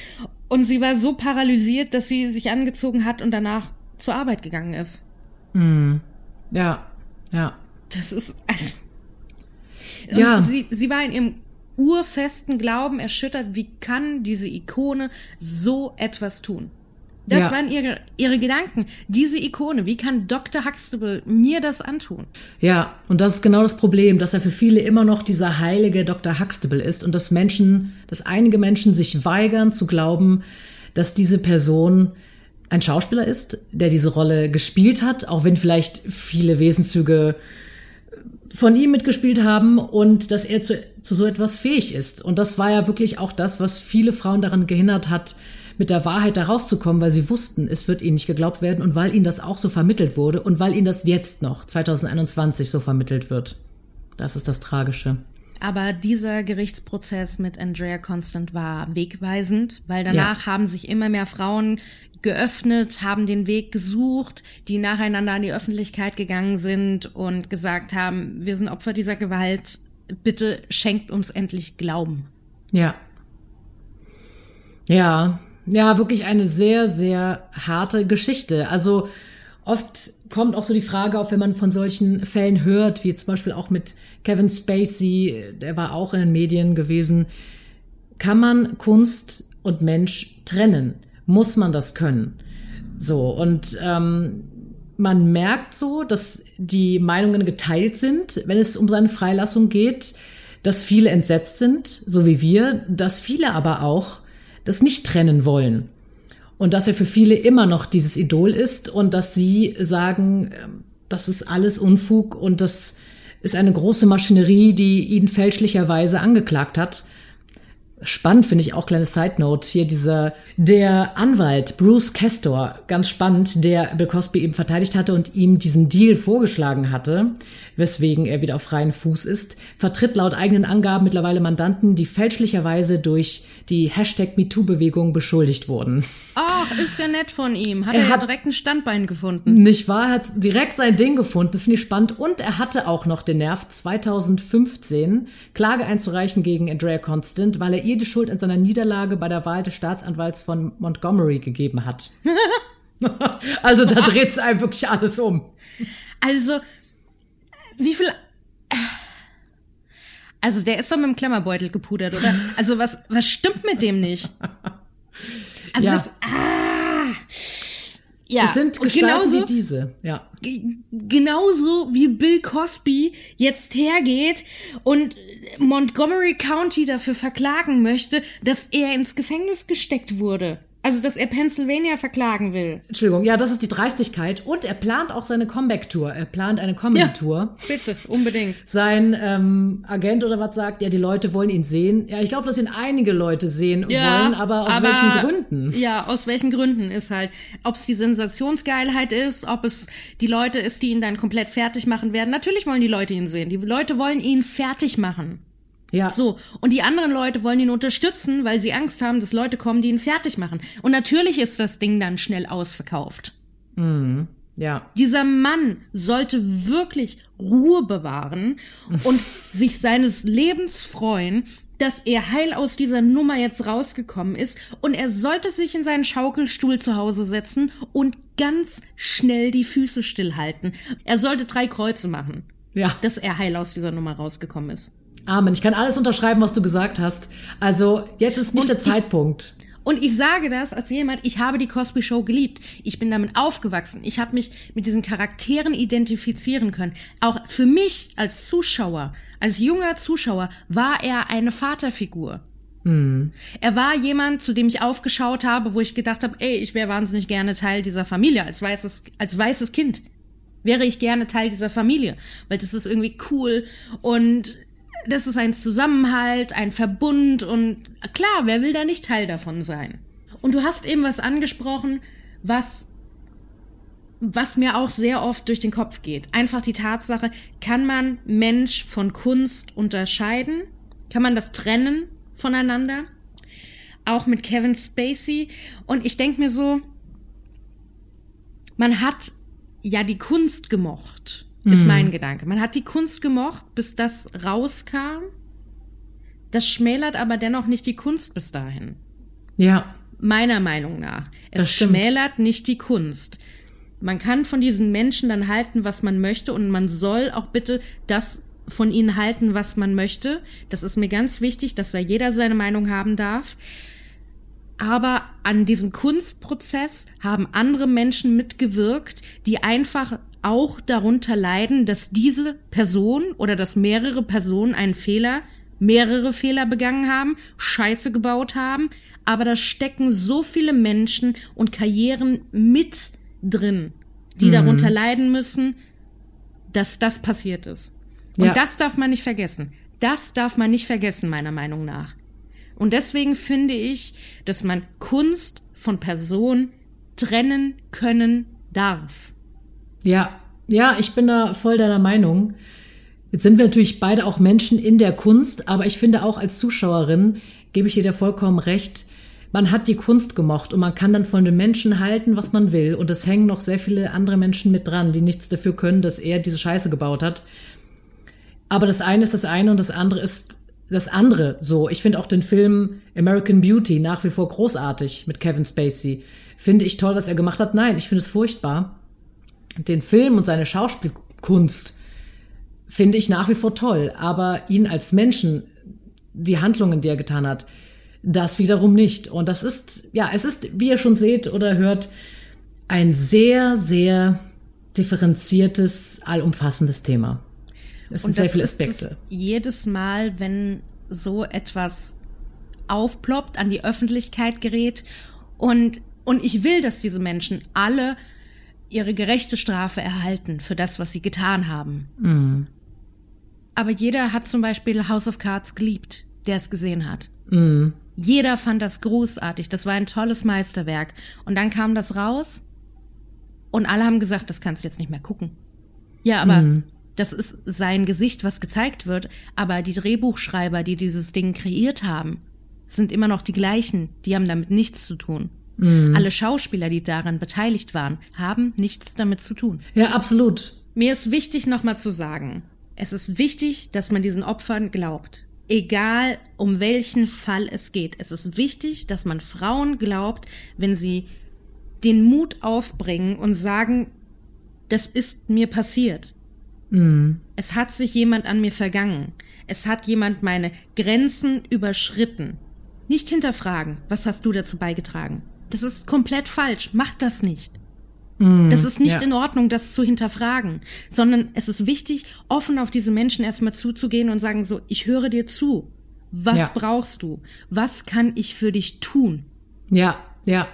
Und sie war so paralysiert, dass sie sich angezogen hat und danach zur Arbeit gegangen ist. Hm. Ja, ja. Das ist. Und Ja. Sie, sie war in ihrem urfesten Glauben erschüttert. Wie kann diese Ikone so etwas tun? Das Ja. waren ihre, ihre Gedanken. Diese Ikone, wie kann Dr. Huxtable mir das antun? Ja, und das ist genau das Problem, dass er für viele immer noch dieser heilige Dr. Huxtable ist und dass Menschen, dass einige Menschen sich weigern zu glauben, dass diese Person ein Schauspieler ist, der diese Rolle gespielt hat, auch wenn vielleicht viele Wesenszüge von ihm mitgespielt haben und dass er zu, zu so etwas fähig ist. Und das war ja wirklich auch das, was viele Frauen daran gehindert hat, mit der Wahrheit da rauszukommen, weil sie wussten, es wird ihnen nicht geglaubt werden und weil ihnen das auch so vermittelt wurde und weil ihnen das jetzt noch, 2021, so vermittelt wird. Das ist das Tragische. Aber dieser Gerichtsprozess mit Andrea Constant war wegweisend, weil danach haben sich immer mehr Frauen geöffnet, haben den Weg gesucht, die nacheinander an die Öffentlichkeit gegangen sind und gesagt haben, wir sind Opfer dieser Gewalt, bitte schenkt uns endlich Glauben. Ja. Ja, ja, wirklich eine sehr, sehr harte Geschichte. Also oft kommt auch so die Frage auf, wenn man von solchen Fällen hört, wie zum Beispiel auch mit Kevin Spacey, der war auch in den Medien gewesen. Kann man Kunst und Mensch trennen? Muss man das können? So, und ähm, man merkt so, dass die Meinungen geteilt sind, wenn es um seine Freilassung geht, dass viele entsetzt sind, so wie wir, dass viele aber auch das nicht trennen wollen. Und dass er für viele immer noch dieses Idol ist und dass sie sagen, ähm, das ist alles Unfug und das ist eine große Maschinerie, die ihn fälschlicherweise angeklagt hat. Spannend finde ich auch kleine Side Note hier dieser der Anwalt Bruce Castor ganz spannend, der Bill Cosby eben verteidigt hatte und ihm diesen Deal vorgeschlagen hatte, weswegen er wieder auf freien Fuß ist, vertritt laut eigenen Angaben mittlerweile Mandanten, die fälschlicherweise durch die Hashtag MeToo-Bewegung beschuldigt wurden. Ach, ist ja nett von ihm. Hat Er er, ja hat- direkt ein Standbein gefunden. Nicht wahr? Er hat direkt sein Ding gefunden. Das finde ich spannend. Und er hatte auch noch den Nerv, 2015 Klage einzureichen gegen Andrea Constant, weil er ihr die Schuld an seiner Niederlage bei der Wahl des Staatsanwalts von Montgomery gegeben hat. also da dreht es einem wirklich alles um. Also, wie viel. Also, der ist doch mit dem Klemmerbeutel gepudert, oder? Also, was, was stimmt mit dem nicht? Also, Ja. das. Ah! Ja, Es sind Gestalten genauso, wie diese. Ja. ge- genauso wie Bill Cosby jetzt hergeht und Montgomery County dafür verklagen möchte, dass er ins Gefängnis gesteckt wurde. Also, dass er Pennsylvania verklagen will. Entschuldigung, ja, das ist die Dreistigkeit. Und er plant auch seine Comeback-Tour. Er plant eine Comedy-Tour. Bitte, unbedingt. Sein ähm, Agent oder was sagt, ja, die Leute wollen ihn sehen. Ja, ich glaube, dass ihn einige Leute sehen wollen, aber aus welchen Gründen? Ja, aus welchen Gründen ist halt, ob es die Sensationsgeilheit ist, ob es die Leute ist, die ihn dann komplett fertig machen werden. Natürlich wollen die Leute ihn sehen. Die Leute wollen ihn fertig machen. Ja, So, und die anderen Leute wollen ihn unterstützen, weil sie Angst haben, dass Leute kommen, die ihn fertig machen. Und natürlich ist das Ding dann schnell ausverkauft. ja. Dieser Mann sollte wirklich Ruhe bewahren und sich seines Lebens freuen, dass er heil aus dieser Nummer jetzt rausgekommen ist und er sollte sich in seinen Schaukelstuhl zu Hause setzen und ganz schnell die Füße stillhalten. Er sollte drei Kreuze machen, Ja. dass er heil aus dieser Nummer rausgekommen ist. Amen. Ich kann alles unterschreiben, was du gesagt hast. Also, jetzt ist nicht Und der ich- Zeitpunkt. Und ich sage das als jemand, ich habe die Cosby Show geliebt. Ich bin damit aufgewachsen. Ich habe mich mit diesen Charakteren identifizieren können. Auch für mich als Zuschauer, als junger Zuschauer, war er eine Vaterfigur. Er war jemand, zu dem ich aufgeschaut habe, wo ich gedacht habe, ey, ich wäre wahnsinnig gerne Teil dieser Familie, als weißes, als weißes Kind. Wäre ich gerne Teil dieser Familie, weil das ist irgendwie cool und das ist ein Zusammenhalt, ein Verbund und klar, wer will da nicht Teil davon sein? Und du hast eben was angesprochen, was was mir auch sehr oft durch den Kopf geht. Einfach die Tatsache, kann man Mensch von Kunst unterscheiden? Kann man das trennen voneinander? Auch mit Kevin Spacey. Und ich denke mir so, man hat ja die Kunst gemocht, ist mein Gedanke. Man hat die Kunst gemocht, bis das rauskam. Das schmälert aber dennoch nicht die Kunst bis dahin. Ja. Meiner Meinung nach. Es schmälert nicht die Kunst. Man kann von diesen Menschen dann halten, was man möchte und man soll auch bitte das von ihnen halten, was man möchte. Das ist mir ganz wichtig, dass da jeder seine Meinung haben darf. aber an diesem Kunstprozess haben andere Menschen mitgewirkt, die einfach auch darunter leiden, dass diese Person oder dass mehrere Personen einen Fehler, mehrere Fehler begangen haben, Scheiße gebaut haben, aber da stecken so viele Menschen und Karrieren mit drin, die mhm. darunter leiden müssen, dass das passiert ist. Und ja. das darf man nicht vergessen. Das darf man nicht vergessen, meiner Meinung nach. Und deswegen finde ich, dass man Kunst von Person trennen können darf. Ja, ja, ich bin da voll deiner Meinung. Jetzt sind wir natürlich beide auch Menschen in der Kunst, aber ich finde auch als Zuschauerin gebe ich dir da vollkommen recht. Man hat die Kunst gemocht und man kann dann von den Menschen halten, was man will. Und es hängen noch sehr viele andere Menschen mit dran, die nichts dafür können, dass er diese Scheiße gebaut hat. Aber das eine ist das eine und das andere ist das andere so. Ich finde auch den Film American Beauty nach wie vor großartig mit Kevin Spacey. Finde ich toll, was er gemacht hat? Nein, ich finde es furchtbar. Den Film und seine Schauspielkunst finde ich nach wie vor toll. Aber ihn als Menschen, die Handlungen, die er getan hat, das wiederum nicht. Und das ist, ja, es ist, wie ihr schon seht oder hört, ein sehr, sehr differenziertes, allumfassendes Thema. Es sind sehr viele Aspekte. jedes Mal, wenn so etwas aufploppt, an die Öffentlichkeit gerät und, und ich will, dass diese Menschen alle ihre gerechte Strafe erhalten für das, was sie getan haben. Mhm. Aber jeder hat zum Beispiel House of Cards geliebt, der es gesehen hat. Mhm. Jeder fand das großartig. Das war ein tolles Meisterwerk. Und dann kam das raus und alle haben gesagt, das kannst du jetzt nicht mehr gucken. Ja, aber mhm das ist sein Gesicht, was gezeigt wird, aber die Drehbuchschreiber, die dieses Ding kreiert haben, sind immer noch die gleichen, die haben damit nichts zu tun. Mhm. Alle Schauspieler, die daran beteiligt waren, haben nichts damit zu tun. Ja, absolut. Mir ist wichtig nochmal zu sagen, es ist wichtig, dass man diesen Opfern glaubt. Egal um welchen Fall es geht. Es ist wichtig, dass man Frauen glaubt, wenn sie den Mut aufbringen und sagen, das ist mir passiert. Mhm. Es hat sich jemand an mir vergangen. Es hat jemand meine Grenzen überschritten. Nicht hinterfragen, was hast du dazu beigetragen? Das ist komplett falsch. Mach das nicht. Mm, das ist nicht ja. in Ordnung, das zu hinterfragen, sondern es ist wichtig, offen auf diese Menschen erstmal zuzugehen und sagen so, ich höre dir zu. Was ja. brauchst du? Was kann ich für dich tun? Ja, ja,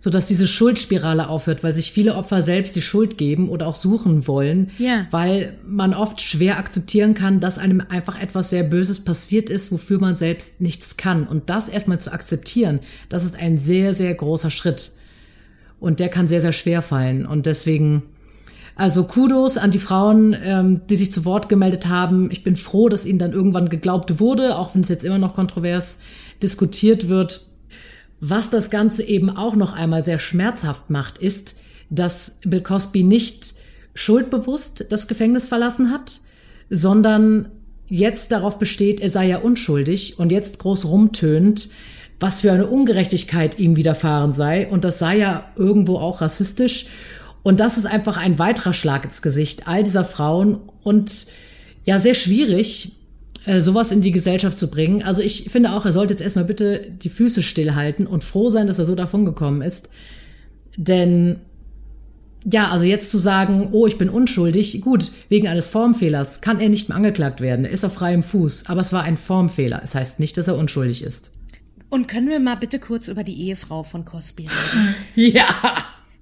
sodass diese Schuldspirale aufhört, weil sich viele Opfer selbst die Schuld geben oder auch suchen wollen, ja. weil man oft schwer akzeptieren kann, dass einem einfach etwas sehr Böses passiert ist, wofür man selbst nichts kann. Und das erstmal zu akzeptieren, das ist ein sehr, sehr großer Schritt. Und der kann sehr, sehr schwer fallen. Und deswegen, also Kudos an die Frauen, ähm, die sich zu Wort gemeldet haben. Ich bin froh, dass ihnen dann irgendwann geglaubt wurde, auch wenn es jetzt immer noch kontrovers diskutiert wird. Was das Ganze eben auch noch einmal sehr schmerzhaft macht, ist, dass Bill Cosby nicht schuldbewusst das Gefängnis verlassen hat, sondern jetzt darauf besteht, er sei ja unschuldig und jetzt groß rumtönt, was für eine Ungerechtigkeit ihm widerfahren sei. Und das sei ja irgendwo auch rassistisch. Und das ist einfach ein weiterer Schlag ins Gesicht all dieser Frauen. Und ja sehr schwierig, äh, sowas in die Gesellschaft zu bringen. Also ich finde auch, er sollte jetzt erstmal bitte die Füße stillhalten und froh sein, dass er so davon gekommen ist. Denn ja, also jetzt zu sagen, oh, ich bin unschuldig, gut, wegen eines Formfehlers kann er nicht mehr angeklagt werden. Er ist auf freiem Fuß, aber es war ein Formfehler. Es heißt nicht, dass er unschuldig ist. Und können wir mal bitte kurz über die Ehefrau von Cosby reden? ja.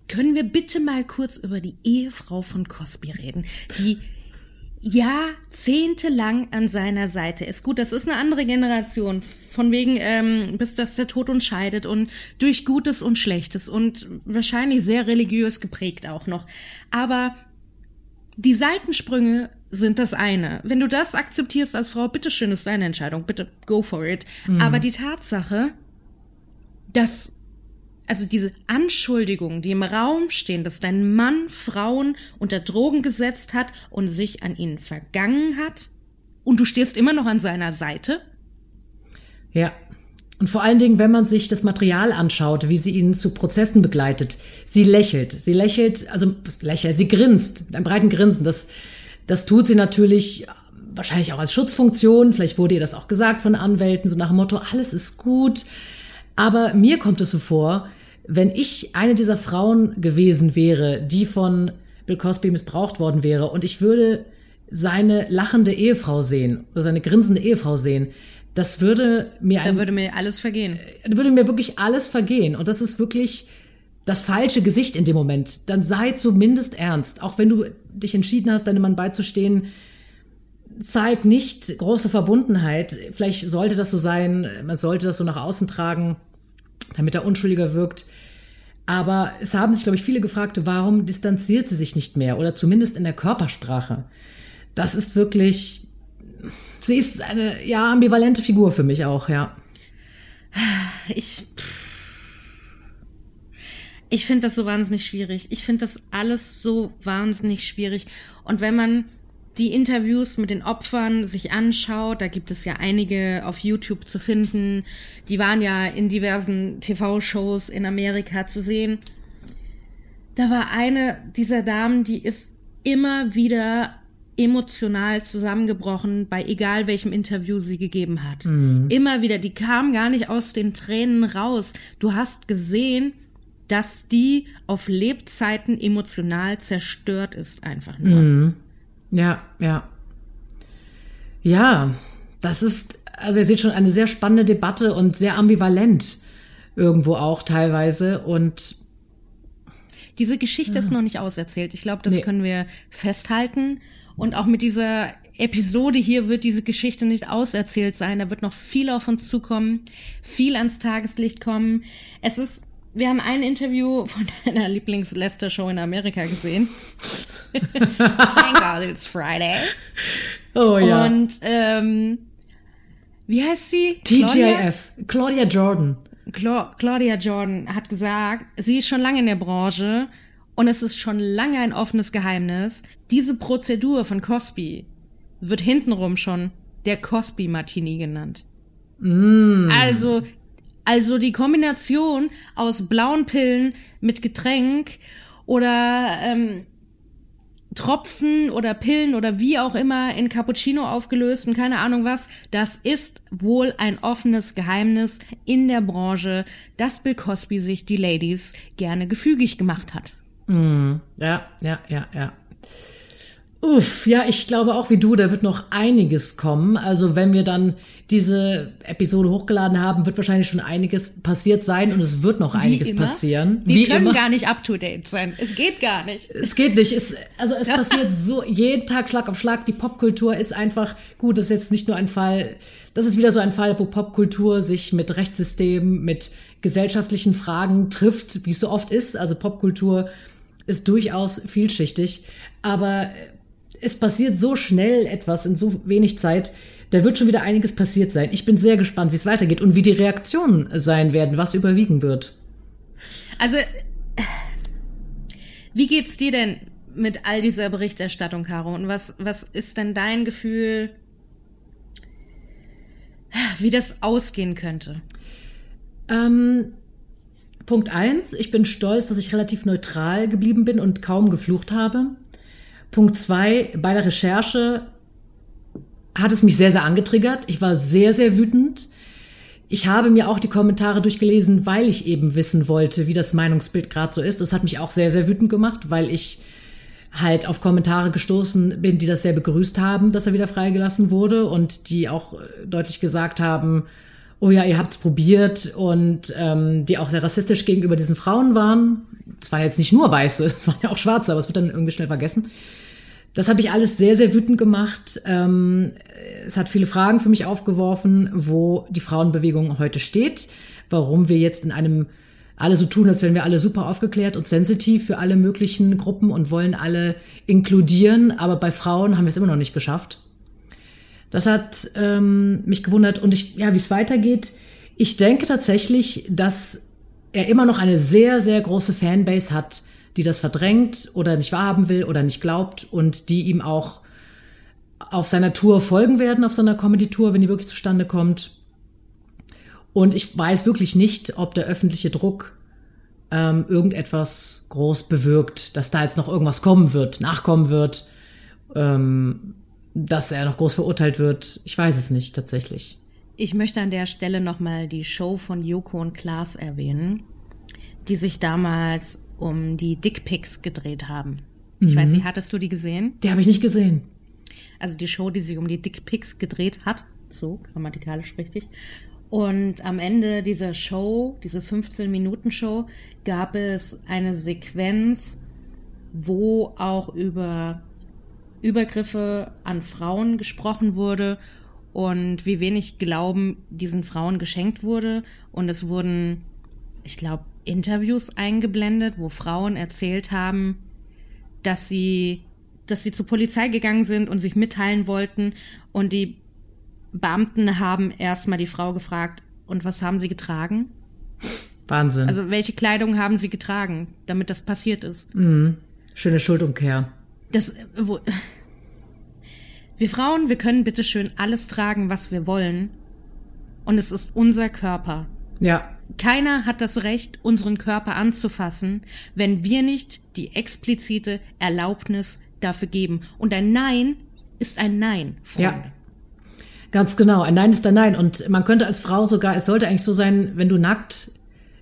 Können wir bitte mal kurz über die Ehefrau von Cosby reden, die jahrzehntelang an seiner Seite ist. Gut, das ist eine andere Generation, von wegen, ähm, bis das der Tod uns scheidet und durch Gutes und Schlechtes und wahrscheinlich sehr religiös geprägt auch noch. Aber die Seitensprünge sind das eine. Wenn du das akzeptierst als Frau, bitteschön, ist deine Entscheidung, bitte go for it. Mhm. Aber die Tatsache, dass also diese Anschuldigungen, die im Raum stehen, dass dein Mann Frauen unter Drogen gesetzt hat und sich an ihnen vergangen hat und du stehst immer noch an seiner Seite? Ja. Und vor allen Dingen, wenn man sich das Material anschaut, wie sie ihn zu Prozessen begleitet, sie lächelt, sie lächelt, also lächelt, sie grinst mit einem breiten Grinsen. Das, das tut sie natürlich wahrscheinlich auch als Schutzfunktion. Vielleicht wurde ihr das auch gesagt von Anwälten, so nach dem Motto, alles ist gut Aber mir kommt es so vor, wenn ich eine dieser Frauen gewesen wäre, die von Bill Cosby missbraucht worden wäre und ich würde seine lachende Ehefrau sehen oder seine grinsende Ehefrau sehen, das würde mir Da würde mir alles vergehen. Da würde mir wirklich alles vergehen. Und das ist wirklich das falsche Gesicht in dem Moment. Dann sei zumindest ernst. Auch wenn du dich entschieden hast, deinem Mann beizustehen, zeig nicht große Verbundenheit. Vielleicht sollte das so sein, man sollte das so nach außen tragen, damit er unschuldiger wirkt. Aber es haben sich, glaube ich, viele gefragt, warum distanziert sie sich nicht mehr oder zumindest in der Körpersprache. Das ist wirklich, sie ist eine, ja, ambivalente Figur für mich auch, ja. Ich, ich finde das so wahnsinnig schwierig. Ich finde das alles so wahnsinnig schwierig. Und wenn man die Interviews mit den Opfern sich anschaut, da gibt es ja einige auf YouTube zu finden, die waren ja in diversen TV-Shows in Amerika zu sehen. Da war eine dieser Damen, die ist immer wieder emotional zusammengebrochen bei egal welchem Interview sie gegeben hat. Mhm. Immer wieder, die kam gar nicht aus den Tränen raus. Du hast gesehen, dass die auf Lebzeiten emotional zerstört ist, einfach nur. Mhm. Ja, ja. Ja, das ist, also ihr seht schon, eine sehr spannende Debatte und sehr ambivalent irgendwo auch teilweise. Und diese Geschichte ja. ist noch nicht auserzählt. Ich glaube, das nee. können wir festhalten. Und auch mit dieser Episode hier wird diese Geschichte nicht auserzählt sein. Da wird noch viel auf uns zukommen, viel ans Tageslicht kommen. Es ist, wir haben ein Interview von deiner Lieblings-Lester-Show in Amerika gesehen. Thank God it's Friday. Oh ja. Und ähm, wie heißt sie? TGIF. Claudia, Claudia Jordan. Cla Claudia Jordan hat gesagt, sie ist schon lange in der Branche und es ist schon lange ein offenes Geheimnis. Diese Prozedur von Cosby wird hintenrum schon der Cosby Martini genannt. Mm. Also, also die Kombination aus blauen Pillen mit Getränk oder ähm, Tropfen oder Pillen oder wie auch immer in Cappuccino aufgelöst und keine Ahnung was, das ist wohl ein offenes Geheimnis in der Branche, dass Bill Cosby sich die Ladies gerne gefügig gemacht hat. Mm, ja, ja, ja, ja. Uff, ja, ich glaube auch wie du, da wird noch einiges kommen. Also wenn wir dann diese Episode hochgeladen haben, wird wahrscheinlich schon einiges passiert sein und es wird noch wie einiges immer. passieren. Wir wie können immer. gar nicht up to date sein. Es geht gar nicht. Es geht nicht. Es, also es passiert so jeden Tag Schlag auf Schlag. Die Popkultur ist einfach gut. Das ist jetzt nicht nur ein Fall. Das ist wieder so ein Fall, wo Popkultur sich mit Rechtssystemen, mit gesellschaftlichen Fragen trifft, wie es so oft ist. Also Popkultur ist durchaus vielschichtig. Aber es passiert so schnell etwas in so wenig Zeit. Da wird schon wieder einiges passiert sein. Ich bin sehr gespannt, wie es weitergeht und wie die Reaktionen sein werden, was überwiegen wird. Also, wie geht's dir denn mit all dieser Berichterstattung, Caro? Und was, was ist denn dein Gefühl, wie das ausgehen könnte? Ähm, Punkt eins: Ich bin stolz, dass ich relativ neutral geblieben bin und kaum geflucht habe. Punkt zwei: Bei der Recherche hat es mich sehr, sehr angetriggert. Ich war sehr, sehr wütend. Ich habe mir auch die Kommentare durchgelesen, weil ich eben wissen wollte, wie das Meinungsbild gerade so ist. Das hat mich auch sehr, sehr wütend gemacht, weil ich halt auf Kommentare gestoßen bin, die das sehr begrüßt haben, dass er wieder freigelassen wurde und die auch deutlich gesagt haben, oh ja, ihr habt's probiert und ähm, die auch sehr rassistisch gegenüber diesen Frauen waren. Es waren jetzt nicht nur Weiße, es waren ja auch Schwarze, aber es wird dann irgendwie schnell vergessen. Das habe ich alles sehr, sehr wütend gemacht. Ähm, es hat viele Fragen für mich aufgeworfen, wo die Frauenbewegung heute steht, warum wir jetzt in einem alle so tun, als wären wir alle super aufgeklärt und sensitiv für alle möglichen Gruppen und wollen alle inkludieren, aber bei Frauen haben wir es immer noch nicht geschafft. Das hat ähm, mich gewundert und ich, ja, wie es weitergeht. Ich denke tatsächlich, dass er immer noch eine sehr, sehr große Fanbase hat, die das verdrängt oder nicht wahrhaben will oder nicht glaubt und die ihm auch auf seiner Tour folgen werden, auf seiner Comedy-Tour, wenn die wirklich zustande kommt. Und ich weiß wirklich nicht, ob der öffentliche Druck ähm, irgendetwas groß bewirkt, dass da jetzt noch irgendwas kommen wird, nachkommen wird. Ähm, dass er noch groß verurteilt wird. Ich weiß es nicht tatsächlich. Ich möchte an der Stelle nochmal die Show von Joko und Klaas erwähnen, die sich damals um die Dickpics gedreht haben. Ich Mhm. weiß nicht, hattest du die gesehen? Die habe ich nicht gesehen. Also die Show, die sich um die Dickpics gedreht hat. So, grammatikalisch richtig. Und am Ende dieser Show, diese 15-Minuten-Show, gab es eine Sequenz, wo auch über Übergriffe an Frauen gesprochen wurde und wie wenig Glauben diesen Frauen geschenkt wurde. Und es wurden, ich glaube, Interviews eingeblendet, wo Frauen erzählt haben, dass sie, dass sie zur Polizei gegangen sind und sich mitteilen wollten. Und die Beamten haben erstmal die Frau gefragt, und was haben sie getragen? Wahnsinn. Also welche Kleidung haben sie getragen, damit das passiert ist? mhm. Schöne Schuldumkehr. Das, wo, wir Frauen, wir können bitte schön alles tragen, was wir wollen. Und es ist unser Körper. Ja, Keiner hat das Recht, unseren Körper anzufassen, wenn wir nicht die explizite Erlaubnis dafür geben. Und ein Nein ist ein Nein, Freunde. Ja. Ganz genau. Ein Nein ist ein Nein. Und man könnte als Frau sogar, es sollte eigentlich so sein, wenn du nackt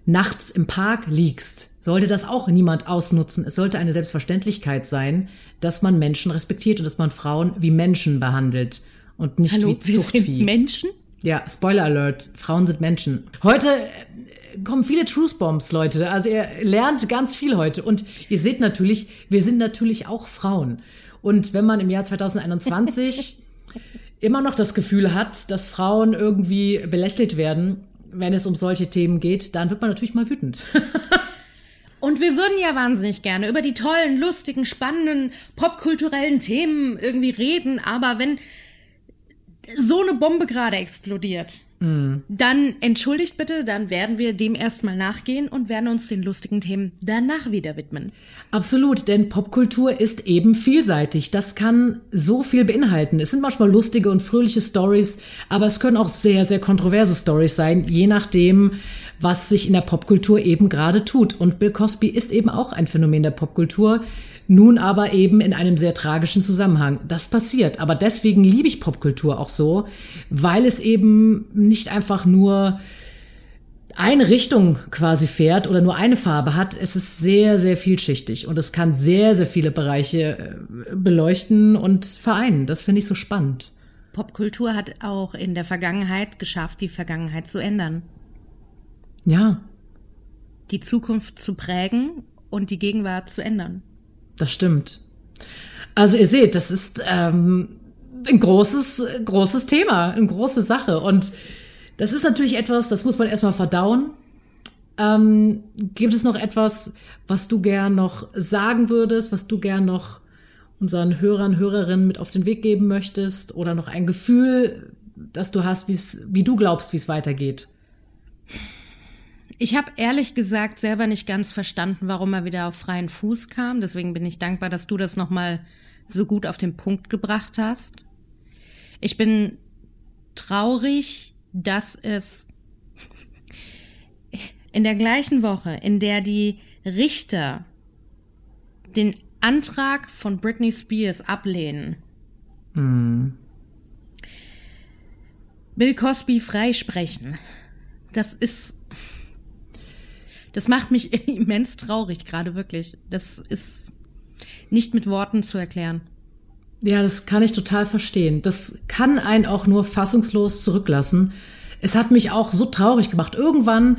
nachts im Park liegst, sollte das auch niemand ausnutzen. Es sollte eine Selbstverständlichkeit sein, dass man Menschen respektiert und dass man Frauen wie Menschen behandelt und nicht Hallo, wie wir Zuchtvieh. sind Menschen? Ja, Spoiler Alert, Frauen sind Menschen. Heute äh, kommen viele Truth Bombs, Leute. Also ihr lernt ganz viel heute. Und ihr seht natürlich, wir sind natürlich auch Frauen. Und wenn man im Jahr 2021 immer noch das Gefühl hat, dass Frauen irgendwie belächelt werden, wenn es um solche Themen geht, dann wird man natürlich mal wütend. Und wir würden ja wahnsinnig gerne über die tollen, lustigen, spannenden, popkulturellen Themen irgendwie reden, aber wenn so eine Bombe gerade explodiert, dann entschuldigt bitte, dann werden wir dem erstmal nachgehen und werden uns den lustigen Themen danach wieder widmen. Absolut, denn Popkultur ist eben vielseitig. Das kann so viel beinhalten. Es sind manchmal lustige und fröhliche Stories, aber es können auch sehr, sehr kontroverse Stories sein, je nachdem, was sich in der Popkultur eben gerade tut. Und Bill Cosby ist eben auch ein Phänomen der Popkultur, nun aber eben in einem sehr tragischen Zusammenhang. Das passiert, aber deswegen liebe ich Popkultur auch so, weil es eben nicht einfach nur eine Richtung quasi fährt oder nur eine Farbe hat, es ist sehr, sehr vielschichtig und es kann sehr, sehr viele Bereiche äh, beleuchten und vereinen. Das finde ich so spannend. Popkultur hat auch in der Vergangenheit geschafft, die Vergangenheit zu ändern, Ja, die Zukunft zu prägen und die Gegenwart zu ändern. das stimmt. Also ihr seht, das ist ähm, ein großes, großes Thema, eine große Sache. Und das ist natürlich etwas, das muss man erstmal verdauen. Ähm, gibt es noch etwas, was du gern noch sagen würdest, was du gern noch unseren Hörern, Hörerinnen mit auf den Weg geben möchtest? Oder noch ein Gefühl, das du hast, wie du glaubst, wie es weitergeht? Ich habe ehrlich gesagt selber nicht ganz verstanden, warum er wieder auf freien Fuß kam. Deswegen bin ich dankbar, dass du das nochmal so gut auf den Punkt gebracht hast. Ich bin traurig, dass es in der gleichen Woche, in der die Richter den Antrag von Britney Spears ablehnen, Bill Cosby freisprechen. Das ist das macht mich immens traurig, gerade wirklich. Das ist nicht mit Worten zu erklären. Ja, das kann ich total verstehen. Das kann einen auch nur fassungslos zurücklassen. Es hat mich auch so traurig gemacht. Irgendwann,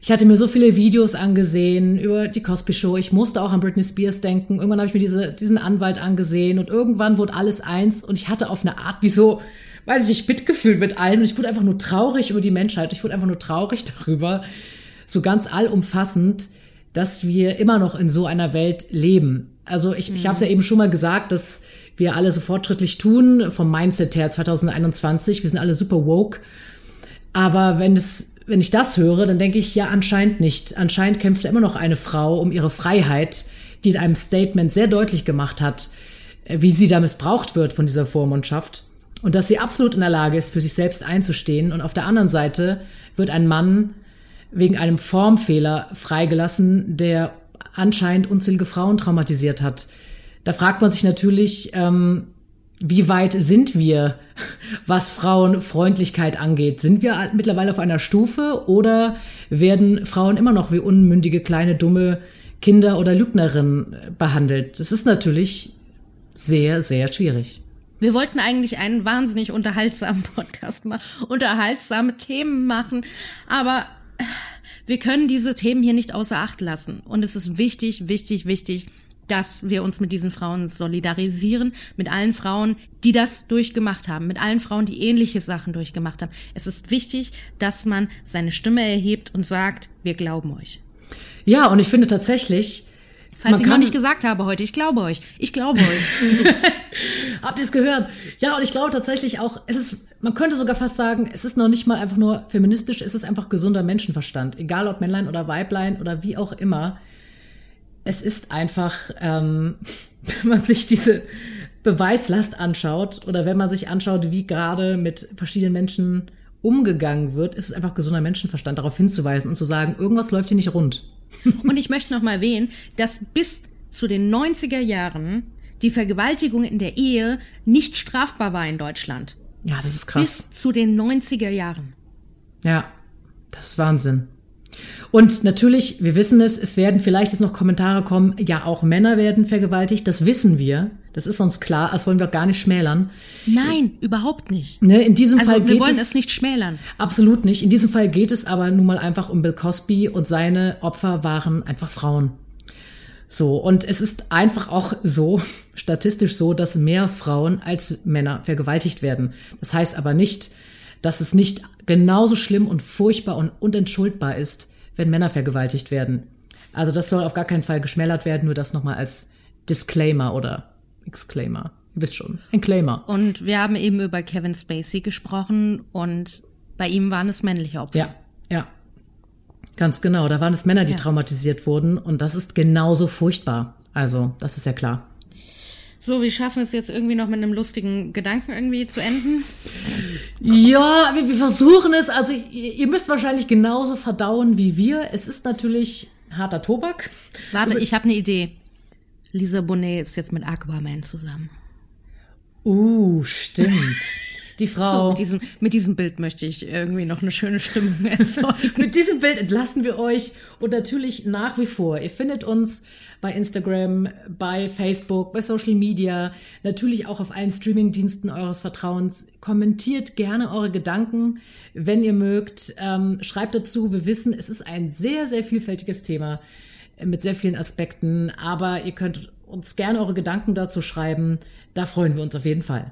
ich hatte mir so viele Videos angesehen über die Cosby Show. Ich musste auch an Britney Spears denken. Irgendwann habe ich mir diese, diesen Anwalt angesehen und irgendwann wurde alles eins und ich hatte auf eine Art wie so, weiß ich nicht, Mitgefühl mit allen und ich wurde einfach nur traurig über die Menschheit. Ich wurde einfach nur traurig darüber, so ganz allumfassend, dass wir immer noch in so einer Welt leben. Also ich, ich habe es ja eben schon mal gesagt, dass wir alle so fortschrittlich tun, vom Mindset her 2021. Wir sind alle super woke. Aber wenn es, wenn ich das höre, dann denke ich, ja, anscheinend nicht. Anscheinend kämpft immer noch eine Frau um ihre Freiheit, die in einem Statement sehr deutlich gemacht hat, äh, wie sie da missbraucht wird von dieser Vormundschaft. Und dass sie absolut in der Lage ist, für sich selbst einzustehen. Und auf der anderen Seite wird ein Mann wegen einem Formfehler freigelassen, der anscheinend unzählige Frauen traumatisiert hat. Da fragt man sich natürlich, ähm, wie weit sind wir, was Frauenfreundlichkeit angeht? Sind wir mittlerweile auf einer Stufe oder werden Frauen immer noch wie unmündige, kleine, dumme Kinder oder Lügnerinnen behandelt? Das ist natürlich sehr, sehr schwierig. Wir wollten eigentlich einen wahnsinnig unterhaltsamen Podcast machen, unterhaltsame Themen machen, aber wir können diese Themen hier nicht außer Acht lassen. Und es ist wichtig, wichtig, wichtig, dass wir uns mit diesen Frauen solidarisieren, mit allen Frauen, die das durchgemacht haben, mit allen Frauen, die ähnliche Sachen durchgemacht haben. Es ist wichtig, dass man seine Stimme erhebt und sagt, wir glauben euch. Ja, und ich finde tatsächlich, Falls ich noch nicht gesagt habe heute, ich glaube euch. Ich glaube euch. Habt ihr es gehört? Ja, und ich glaube tatsächlich auch, es ist, man könnte sogar fast sagen, es ist noch nicht mal einfach nur feministisch, es ist einfach gesunder Menschenverstand. Egal ob Männlein oder Weiblein oder wie auch immer es ist einfach, ähm, wenn man sich diese Beweislast anschaut oder wenn man sich anschaut, wie gerade mit verschiedenen Menschen umgegangen wird, ist es einfach gesunder Menschenverstand, darauf hinzuweisen und zu sagen, irgendwas läuft hier nicht rund. Und ich möchte noch mal erwähnen, dass bis zu den 90er Jahren die Vergewaltigung in der Ehe nicht strafbar war in Deutschland. Ja, das ist krass. Bis zu den 90er Jahren. Ja, das ist Wahnsinn. Und natürlich, wir wissen es, es werden vielleicht jetzt noch Kommentare kommen, ja, auch Männer werden vergewaltigt, das wissen wir. Das ist uns klar, das wollen wir gar nicht schmälern. Nein, überhaupt nicht. Ne, in diesem also, Fall geht wir wollen es, es nicht schmälern. Absolut nicht. In diesem Fall geht es aber nun mal einfach um Bill Cosby und seine Opfer waren einfach Frauen. So, und es ist einfach auch so, statistisch so, dass mehr Frauen als Männer vergewaltigt werden. Das heißt aber nicht, dass es nicht genauso schlimm und furchtbar und unentschuldbar ist, wenn Männer vergewaltigt werden. Also das soll auf gar keinen Fall geschmälert werden, nur das nochmal als Disclaimer oder Exclaimer. Ihr wisst schon, ein Claimer. Und wir haben eben über Kevin Spacey gesprochen und bei ihm waren es männliche Opfer. Ja, ja. Ganz genau, da waren es Männer, die ja. traumatisiert wurden und das ist genauso furchtbar. Also, das ist ja klar. So, wir schaffen es jetzt irgendwie noch mit einem lustigen Gedanken irgendwie zu enden. Ja, wir, wir versuchen es. Also ihr, ihr müsst wahrscheinlich genauso verdauen wie wir. Es ist natürlich harter Tobak. Warte, ich habe eine Idee. Lisa Bonet ist jetzt mit Aquaman zusammen. Uh, stimmt. Die Frau. So, mit, diesem, mit diesem Bild möchte ich irgendwie noch eine schöne Stimmung erzeugen. mit diesem Bild entlassen wir euch und natürlich nach wie vor. Ihr findet uns bei Instagram, bei Facebook, bei Social Media, natürlich auch auf allen Streamingdiensten eures Vertrauens. Kommentiert gerne eure Gedanken, wenn ihr mögt. Ähm, schreibt dazu. Wir wissen, es ist ein sehr, sehr vielfältiges Thema mit sehr vielen Aspekten, aber ihr könnt uns gerne eure Gedanken dazu schreiben. Da freuen wir uns auf jeden Fall.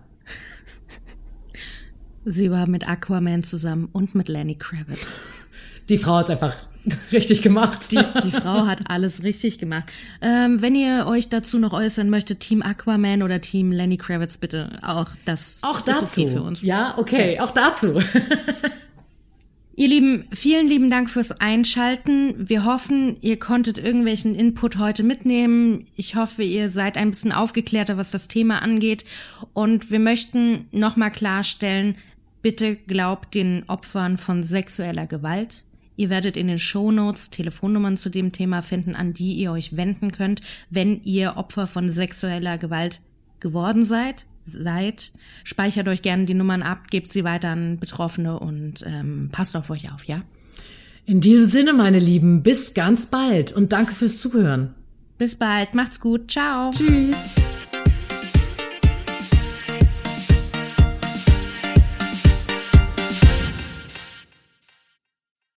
Sie war mit Aquaman zusammen und mit Lenny Kravitz. Die Frau ist einfach richtig gemacht. Die, die Frau hat alles richtig gemacht. Ähm, wenn ihr euch dazu noch äußern möchtet, Team Aquaman oder Team Lenny Kravitz, bitte auch das auch dazu. okay für uns. Ja, okay, auch dazu. Ihr Lieben, vielen lieben Dank fürs Einschalten. Wir hoffen, ihr konntet irgendwelchen Input heute mitnehmen. Ich hoffe, ihr seid ein bisschen aufgeklärter, was das Thema angeht. Und wir möchten nochmal klarstellen, bitte glaubt den Opfern von sexueller Gewalt. Ihr werdet in den Show Notes Telefonnummern zu dem Thema finden, an die ihr euch wenden könnt, wenn ihr Opfer von sexueller Gewalt geworden seid. Seid, speichert euch gerne die Nummern ab, gebt sie weiter an Betroffene und ähm, passt auf euch auf, ja? In diesem Sinne, meine Lieben, bis ganz bald und danke fürs Zuhören. Bis bald, macht's gut, ciao. Tschüss.